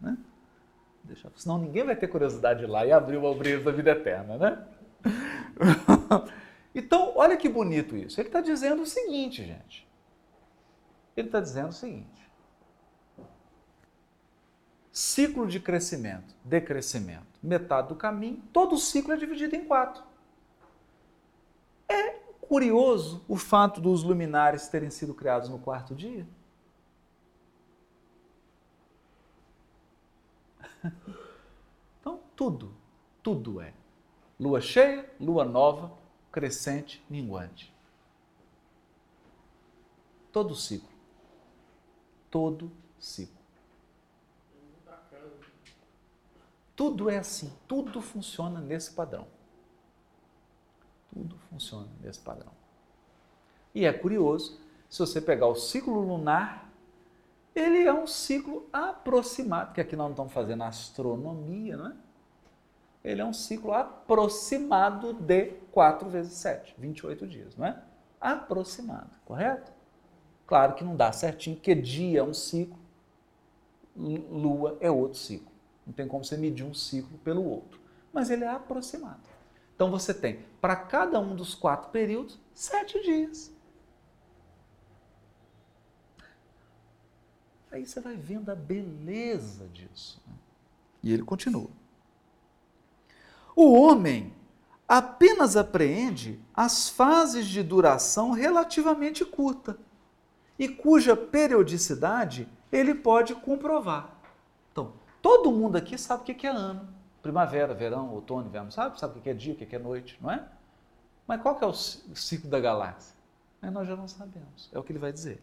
Speaker 1: Né? Deixa, senão ninguém vai ter curiosidade de ir lá e abrir o Obreiros da Vida Eterna, né? então, olha que bonito isso. Ele está dizendo o seguinte, gente. Ele está dizendo o seguinte ciclo de crescimento, decrescimento, metade do caminho, todo ciclo é dividido em quatro. É curioso o fato dos luminares terem sido criados no quarto dia? Então, tudo, tudo é. Lua cheia, lua nova, crescente, minguante. Todo ciclo. Todo ciclo. Tudo é assim, tudo funciona nesse padrão. Tudo funciona nesse padrão. E é curioso, se você pegar o ciclo lunar, ele é um ciclo aproximado, que aqui nós não estamos fazendo astronomia, não é? Ele é um ciclo aproximado de 4 vezes 7, 28 dias, não é? Aproximado, correto? Claro que não dá certinho, porque dia é um ciclo, lua é outro ciclo. Não tem como você medir um ciclo pelo outro. Mas ele é aproximado. Então você tem, para cada um dos quatro períodos, sete dias. Aí você vai vendo a beleza disso. Né? E ele continua. O homem apenas apreende as fases de duração relativamente curta e cuja periodicidade ele pode comprovar. Então, todo mundo aqui sabe o que é ano. Primavera, verão, outono, inverno, sabe? Sabe o que é dia, o que é noite, não é? Mas qual que é o ciclo da galáxia? Aí nós já não sabemos. É o que ele vai dizer.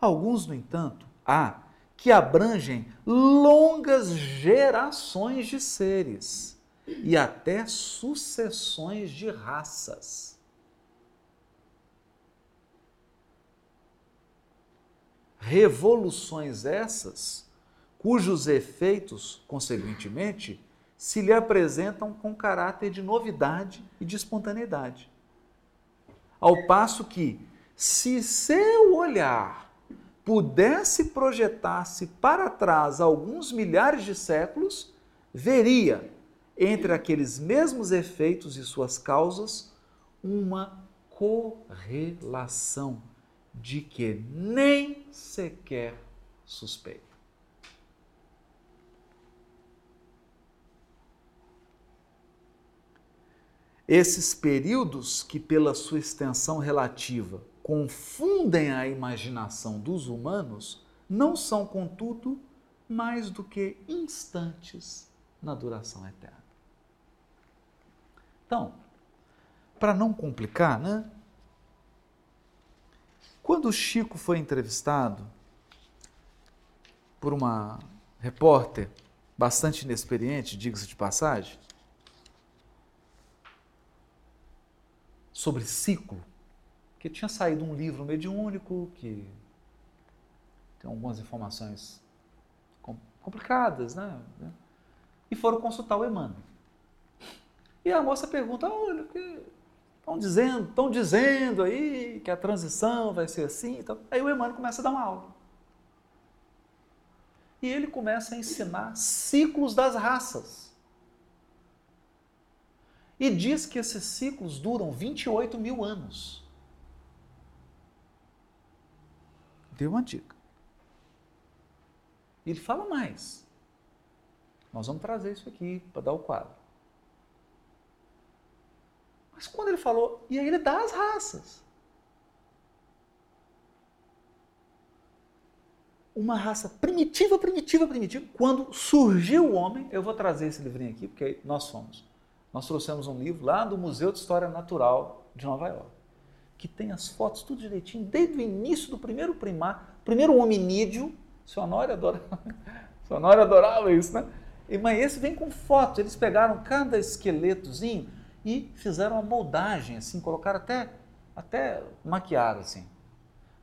Speaker 1: Alguns, no entanto, há que abrangem longas gerações de seres e até sucessões de raças. Revoluções essas, cujos efeitos, consequentemente, se lhe apresentam com caráter de novidade e de espontaneidade. Ao passo que, se seu olhar pudesse projetar-se para trás alguns milhares de séculos, veria, entre aqueles mesmos efeitos e suas causas, uma correlação de que nem sequer suspeita. Esses períodos que, pela sua extensão relativa, confundem a imaginação dos humanos, não são, contudo, mais do que instantes na duração eterna. Então, para não complicar, né? Quando o Chico foi entrevistado por uma repórter bastante inexperiente, diga-se de passagem, sobre ciclo, que tinha saído um livro mediúnico que tem algumas informações complicadas, né? E foram consultar o Emmanuel. E a moça pergunta: olha, que Estão dizendo, estão dizendo aí que a transição vai ser assim. Então, aí o Emmanuel começa a dar uma aula. E ele começa a ensinar ciclos das raças. E diz que esses ciclos duram 28 mil anos. Deu uma dica. Ele fala mais. Nós vamos trazer isso aqui para dar o quadro. Mas quando ele falou, e aí ele dá as raças. Uma raça primitiva, primitiva, primitiva. Quando surgiu o homem, eu vou trazer esse livrinho aqui, porque nós somos. Nós trouxemos um livro lá do Museu de História Natural de Nova York, que tem as fotos tudo direitinho, desde o início do primeiro primar, primeiro hominídeo. Sua Nora adorava, sua Nora adorava isso, né? E, mas esse vem com fotos. Eles pegaram cada esqueletozinho e fizeram uma moldagem, assim, colocaram até, até maquiar, assim.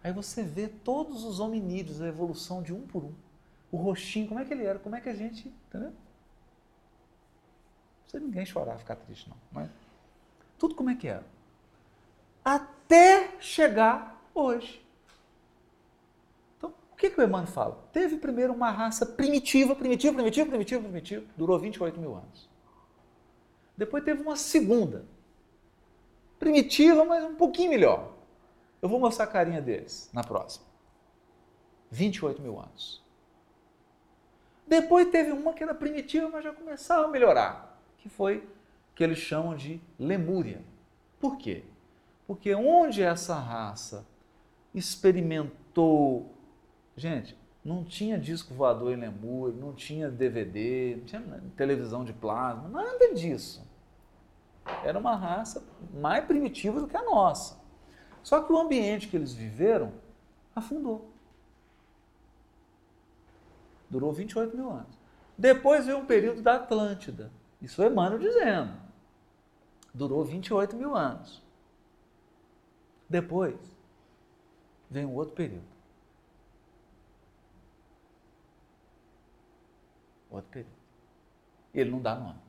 Speaker 1: Aí você vê todos os hominídeos, a evolução de um por um. O roxinho, como é que ele era, como é que a gente, entendeu? Precisa ninguém chorar, ficar triste, não. Mas tudo como é que era. Até chegar hoje. Então, o que, que o Emmanuel fala? Teve primeiro uma raça primitiva, primitiva, primitiva, primitiva, primitiva, durou 28 mil anos. Depois teve uma segunda, primitiva, mas um pouquinho melhor. Eu vou mostrar a carinha deles na próxima. 28 mil anos. Depois teve uma que era primitiva, mas já começava a melhorar, que foi que eles chamam de Lemúria. Por quê? Porque onde essa raça experimentou. Gente, não tinha disco voador em Lemúria, não tinha DVD, não tinha televisão de plasma, nada disso era uma raça mais primitiva do que a nossa. Só que o ambiente que eles viveram afundou. Durou 28 mil anos. Depois veio um período da Atlântida. Isso é Emmanuel dizendo. Durou 28 mil anos. Depois vem um outro período. Outro período. Ele não dá nome.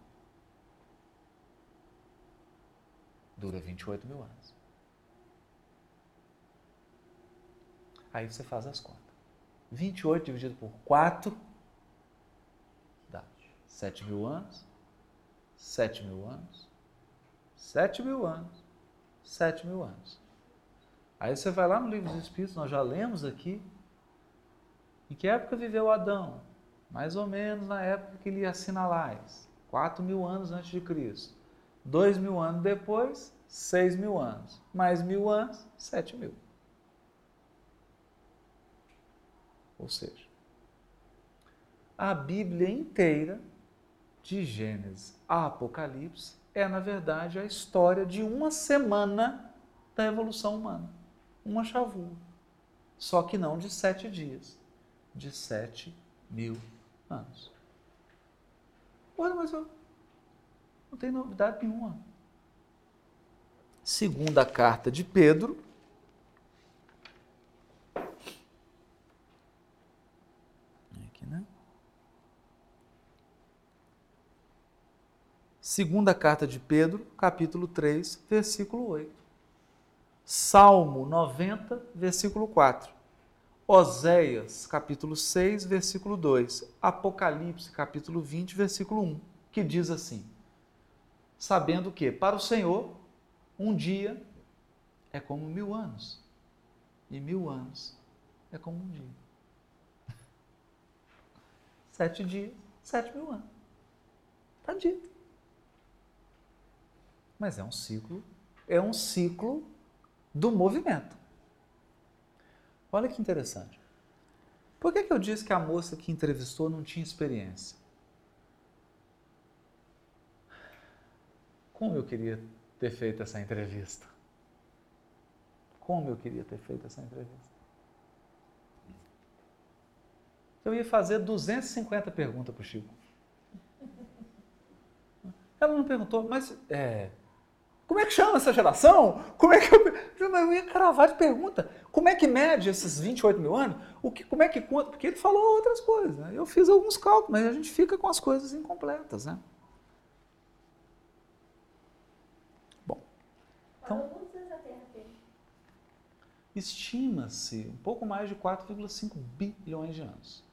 Speaker 1: Dura 28 mil anos. Aí você faz as contas. 28 dividido por 4 dá 7 mil anos, 7 mil anos, 7 mil anos, 7 mil anos. Aí você vai lá no livro dos Espíritos, nós já lemos aqui. Em que época viveu Adão? Mais ou menos na época que ele assinalais. 4 mil anos antes de Cristo. 2 mil anos depois, 6 mil anos. Mais mil anos, 7 mil. Ou seja, a Bíblia inteira, de Gênesis a Apocalipse, é, na verdade, a história de uma semana da evolução humana. Uma chavua. Só que não de sete dias, de sete mil anos. Olha, mas eu não tem novidade nenhuma. Segunda carta de Pedro, Segunda carta de Pedro, capítulo 3, versículo 8. Salmo 90, versículo 4. Oséias, capítulo 6, versículo 2. Apocalipse, capítulo 20, versículo 1, que diz assim: Sabendo que para o Senhor um dia é como mil anos, e mil anos é como um dia. Sete dias, sete mil anos. Está dito. Mas é um ciclo, é um ciclo do movimento. Olha que interessante. Por que, que eu disse que a moça que entrevistou não tinha experiência? Como eu queria ter feito essa entrevista? Como eu queria ter feito essa entrevista? Eu ia fazer 250 perguntas para o Chico. Ela não perguntou, mas é, como é que chama essa geração? Como é que eu. Eu ia cravar de pergunta. Como é que mede esses 28 mil anos? O que, como é que conta? Porque ele falou outras coisas. Né? Eu fiz alguns cálculos, mas a gente fica com as coisas incompletas. Né? Bom. Então, Estima-se um pouco mais de 4,5 bilhões de anos.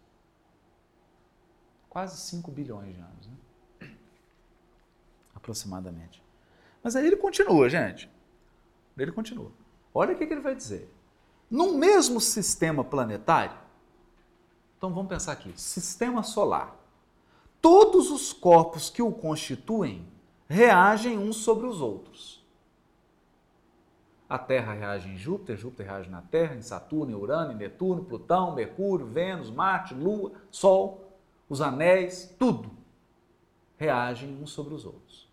Speaker 1: Quase 5 bilhões de anos. Né? Aproximadamente. Mas aí ele continua, gente. Ele continua. Olha o que, ele vai dizer. No mesmo sistema planetário, então vamos pensar aqui: sistema solar. Todos os corpos que o constituem reagem uns sobre os outros. A Terra reage em Júpiter, Júpiter reage na Terra, em Saturno, em Urano, em Netuno, Plutão, Mercúrio, Vênus, Marte, Lua, Sol, os anéis, tudo reagem uns sobre os outros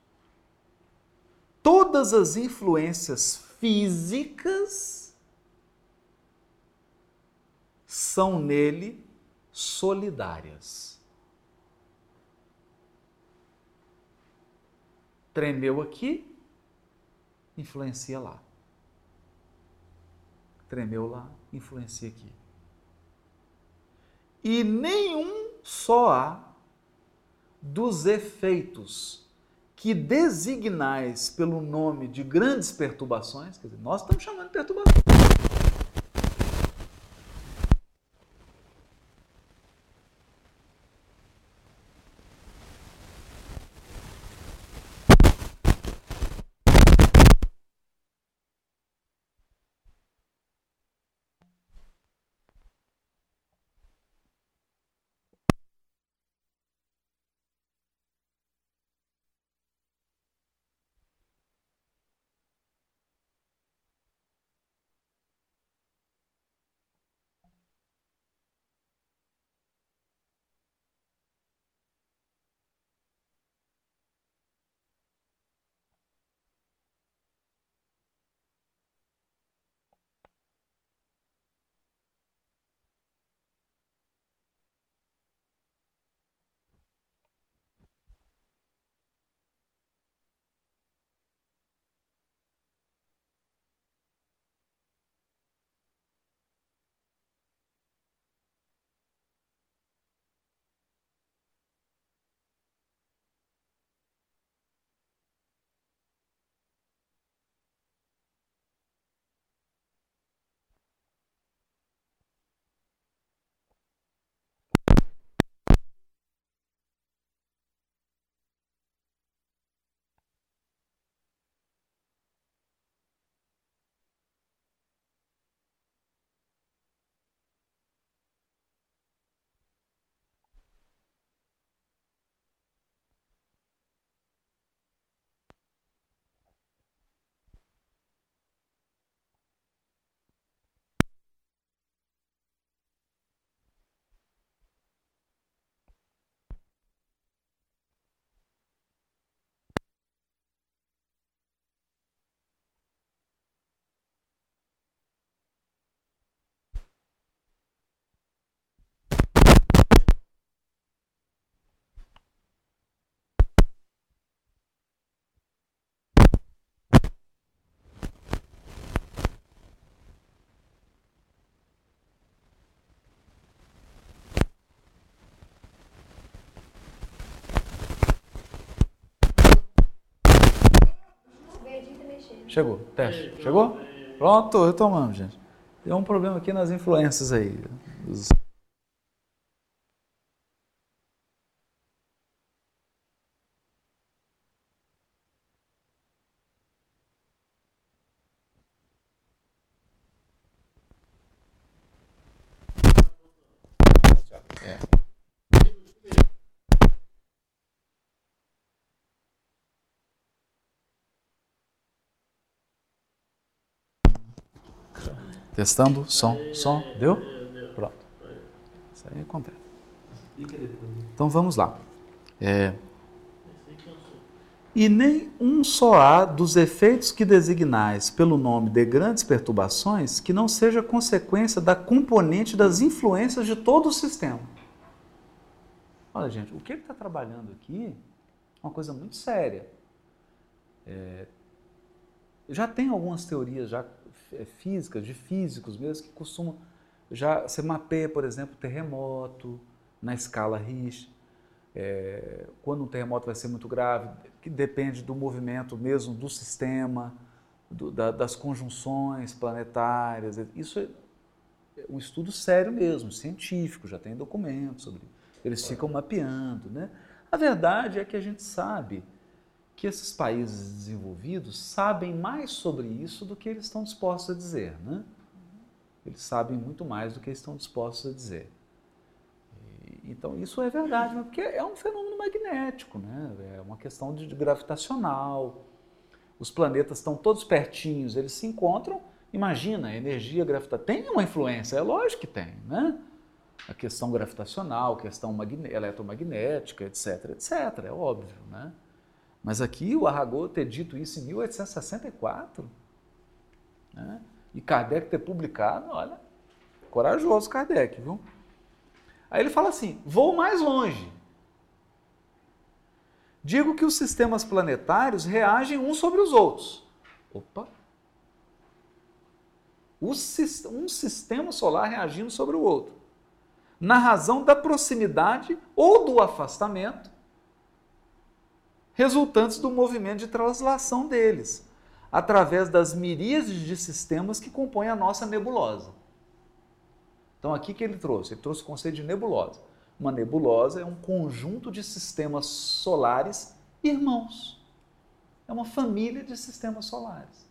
Speaker 1: todas as influências físicas são nele solidárias. Tremeu aqui, influencia lá. Tremeu lá, influencia aqui. E nenhum só há dos efeitos que designais pelo nome de grandes perturbações, quer dizer, nós estamos chamando de perturbação. Chegou, teste. Chegou? Pronto, retomamos, gente. Tem um problema aqui nas influências aí. Os- Testando, som, som, deu? Pronto. Isso aí acontece. Então vamos lá. É, E nem um só há dos efeitos que designais pelo nome de grandes perturbações que não seja consequência da componente das influências de todo o sistema. Olha, gente, o que ele está trabalhando aqui é uma coisa muito séria. É, já tem algumas teorias já físicas, de físicos mesmo, que costumam. Já você mapeia, por exemplo, terremoto na escala Richter. É, quando um terremoto vai ser muito grave, que depende do movimento mesmo do sistema, do, da, das conjunções planetárias. Isso é um estudo sério mesmo, científico, já tem documentos sobre. Eles ficam mapeando, né? A verdade é que a gente sabe que esses países desenvolvidos sabem mais sobre isso do que eles estão dispostos a dizer, né? Eles sabem muito mais do que estão dispostos a dizer. Então isso é verdade, mas porque é um fenômeno magnético, né? É uma questão de, de gravitacional. Os planetas estão todos pertinhos, eles se encontram. Imagina, a energia gravitacional tem uma influência, é lógico que tem, né? A questão gravitacional, questão eletromagnética, etc, etc, é óbvio, né? Mas aqui o Arago ter dito isso em 1864, né? e Kardec ter publicado, olha, corajoso Kardec, viu? Aí ele fala assim: vou mais longe. Digo que os sistemas planetários reagem uns sobre os outros. Opa! Um sistema solar reagindo sobre o outro. Na razão da proximidade ou do afastamento resultantes do movimento de translação deles, através das miríades de sistemas que compõem a nossa nebulosa. Então, aqui que ele trouxe? Ele trouxe o conceito de nebulosa. Uma nebulosa é um conjunto de sistemas solares irmãos. É uma família de sistemas solares.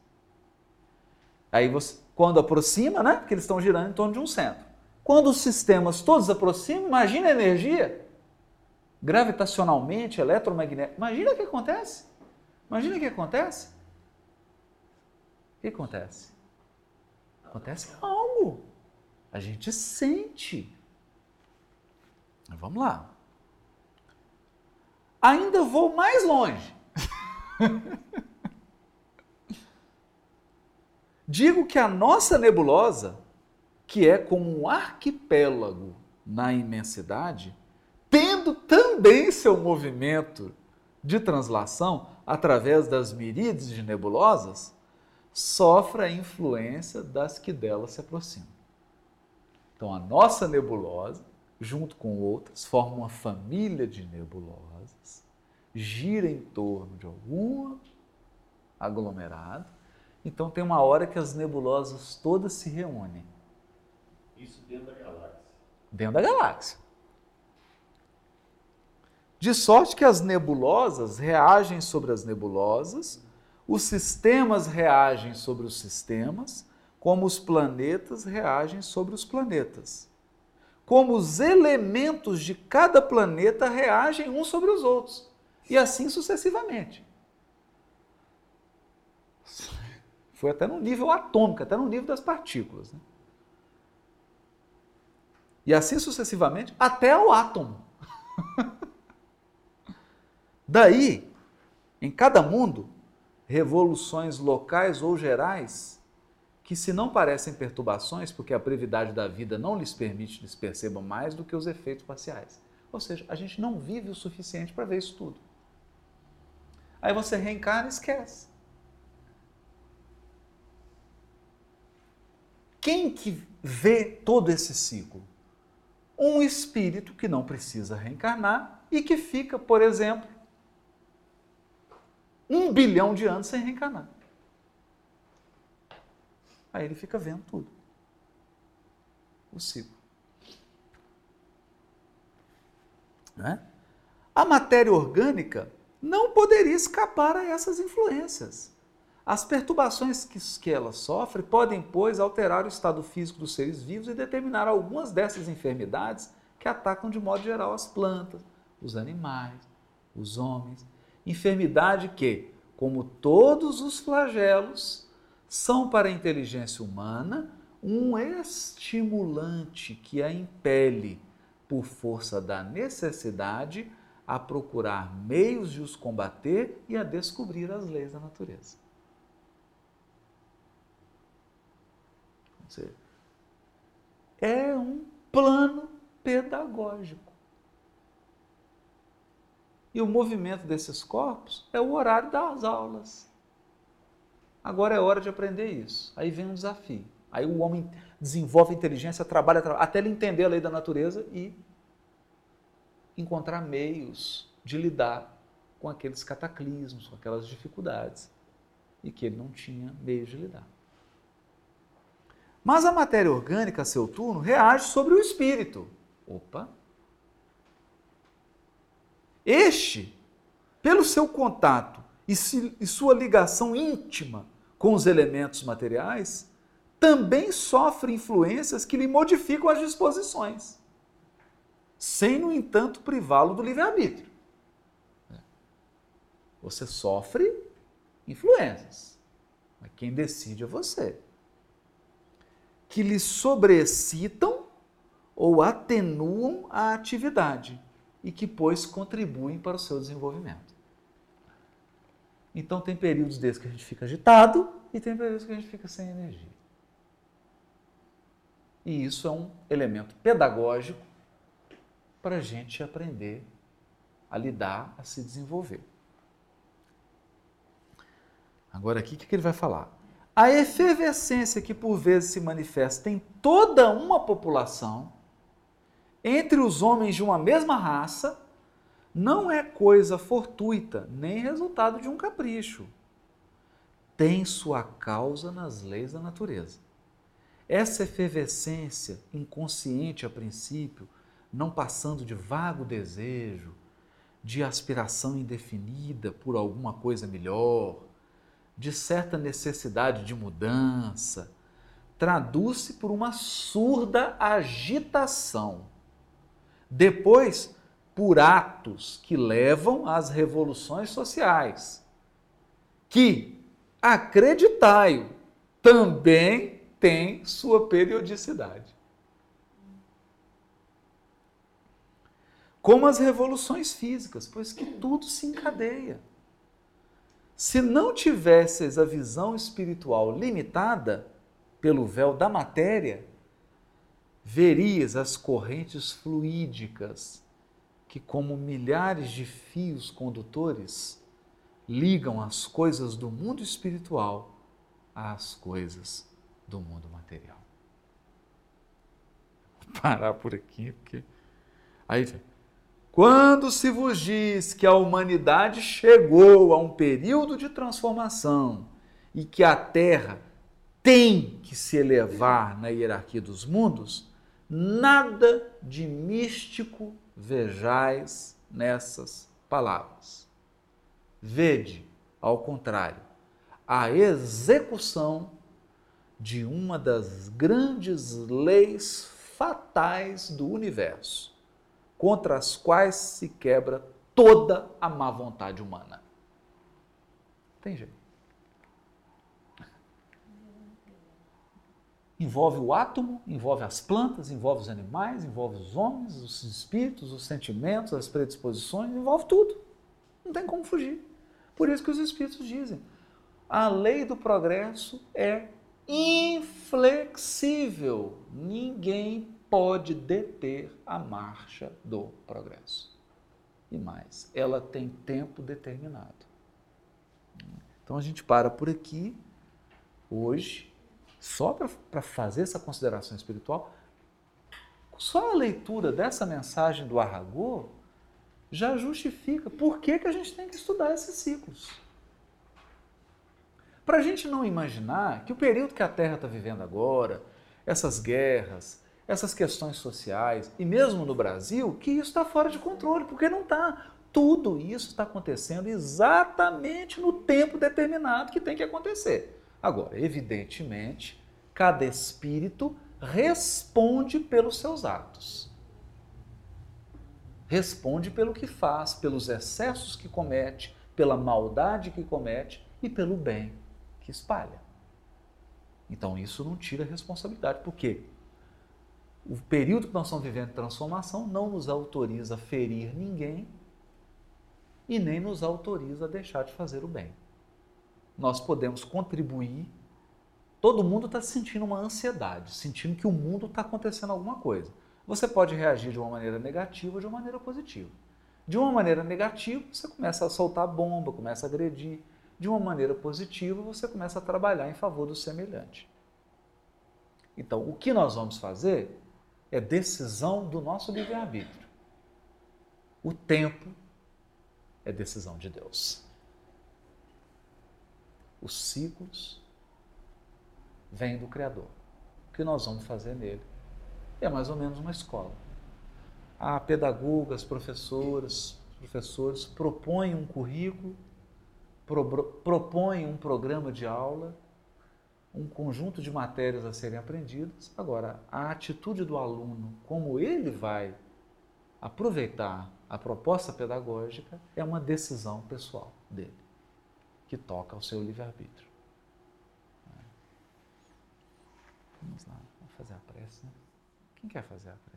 Speaker 1: Aí, você, quando aproxima, né? Porque eles estão girando em torno de um centro. Quando os sistemas todos aproximam, imagina a energia gravitacionalmente, eletromagnética. Imagina o que acontece. Imagina o que acontece. O que acontece? Acontece algo. A gente sente. Vamos lá. Ainda vou mais longe. Digo que a nossa nebulosa, que é como um arquipélago na imensidade, tendo também seu movimento de translação através das miríades de nebulosas, sofre a influência das que dela se aproximam. Então, a nossa nebulosa, junto com outras, forma uma família de nebulosas, gira em torno de algum aglomerado. Então, tem uma hora que as nebulosas todas se reúnem
Speaker 4: Isso dentro da galáxia.
Speaker 1: dentro da galáxia. De sorte que as nebulosas reagem sobre as nebulosas, os sistemas reagem sobre os sistemas, como os planetas reagem sobre os planetas. Como os elementos de cada planeta reagem uns sobre os outros. E assim sucessivamente. Foi até no nível atômico, até no nível das partículas. né? E assim sucessivamente até o átomo. Daí, em cada mundo, revoluções locais ou gerais, que se não parecem perturbações, porque a brevidade da vida não lhes permite que percebam mais do que os efeitos parciais. Ou seja, a gente não vive o suficiente para ver isso tudo. Aí você reencarna e esquece. Quem que vê todo esse ciclo? Um espírito que não precisa reencarnar e que fica, por exemplo, um bilhão de anos sem reencarnar. Aí ele fica vendo tudo. O ciclo. Né? A matéria orgânica não poderia escapar a essas influências. As perturbações que, que ela sofre podem, pois, alterar o estado físico dos seres vivos e determinar algumas dessas enfermidades que atacam de modo geral as plantas, os animais, os homens. Enfermidade que, como todos os flagelos, são para a inteligência humana um estimulante que a impele, por força da necessidade, a procurar meios de os combater e a descobrir as leis da natureza. É um plano pedagógico. E o movimento desses corpos é o horário das aulas. Agora é hora de aprender isso. Aí vem um desafio. Aí o homem desenvolve inteligência, trabalha, trabalha até ele entender a lei da natureza e encontrar meios de lidar com aqueles cataclismos, com aquelas dificuldades, e que ele não tinha meios de lidar. Mas a matéria orgânica, a seu turno, reage sobre o espírito. Opa! Este, pelo seu contato e, se, e sua ligação íntima com os elementos materiais, também sofre influências que lhe modificam as disposições, sem, no entanto, privá-lo do livre-arbítrio. Você sofre influências, mas quem decide é você que lhe sobreexcitam ou atenuam a atividade e que, pois, contribuem para o seu desenvolvimento. Então, tem períodos desses que a gente fica agitado e tem períodos que a gente fica sem energia. E isso é um elemento pedagógico para a gente aprender a lidar, a se desenvolver. Agora, aqui, o que ele vai falar? a efervescência que por vezes se manifesta em toda uma população, entre os homens de uma mesma raça, não é coisa fortuita, nem resultado de um capricho. Tem sua causa nas leis da natureza. Essa efervescência, inconsciente a princípio, não passando de vago desejo, de aspiração indefinida por alguma coisa melhor, de certa necessidade de mudança, traduz-se por uma surda agitação. Depois, por atos que levam às revoluções sociais, que, acreditai-o, também tem sua periodicidade. Como as revoluções físicas, pois que tudo se encadeia. Se não tivesses a visão espiritual limitada pelo véu da matéria, verias as correntes fluídicas que, como milhares de fios condutores, ligam as coisas do mundo espiritual às coisas do mundo material. Vou parar por aqui, porque. Aí quando se vos diz que a humanidade chegou a um período de transformação e que a Terra tem que se elevar na hierarquia dos mundos, nada de místico vejais nessas palavras. Vede, ao contrário, a execução de uma das grandes leis fatais do universo contra as quais se quebra toda a má vontade humana. Tem jeito. Envolve o átomo, envolve as plantas, envolve os animais, envolve os homens, os espíritos, os sentimentos, as predisposições, envolve tudo. Não tem como fugir. Por isso que os espíritos dizem: a lei do progresso é inflexível. Ninguém pode deter a marcha do progresso. E mais, ela tem tempo determinado. Então a gente para por aqui hoje, só para fazer essa consideração espiritual. Só a leitura dessa mensagem do Arragô já justifica por que, que a gente tem que estudar esses ciclos. Para a gente não imaginar que o período que a Terra está vivendo agora, essas guerras, essas questões sociais, e mesmo no Brasil, que isso está fora de controle, porque não está. Tudo isso está acontecendo exatamente no tempo determinado que tem que acontecer. Agora, evidentemente, cada espírito responde pelos seus atos. Responde pelo que faz, pelos excessos que comete, pela maldade que comete e pelo bem que espalha. Então isso não tira responsabilidade, porque o período que nós estamos vivendo de transformação não nos autoriza a ferir ninguém e nem nos autoriza a deixar de fazer o bem. Nós podemos contribuir. Todo mundo está sentindo uma ansiedade, sentindo que o mundo está acontecendo alguma coisa. Você pode reagir de uma maneira negativa ou de uma maneira positiva. De uma maneira negativa, você começa a soltar bomba, começa a agredir. De uma maneira positiva, você começa a trabalhar em favor do semelhante. Então, o que nós vamos fazer é decisão do nosso livre-arbítrio. O tempo é decisão de Deus. Os ciclos vêm do Criador. O que nós vamos fazer nele é mais ou menos uma escola. Há pedagogas, professoras, professores propõem um currículo, pro, propõem um programa de aula, um conjunto de matérias a serem aprendidas. Agora, a atitude do aluno, como ele vai aproveitar a proposta pedagógica é uma decisão pessoal dele, que toca ao seu livre-arbítrio. Vamos lá, vamos fazer a prece. Né? Quem quer fazer a prece?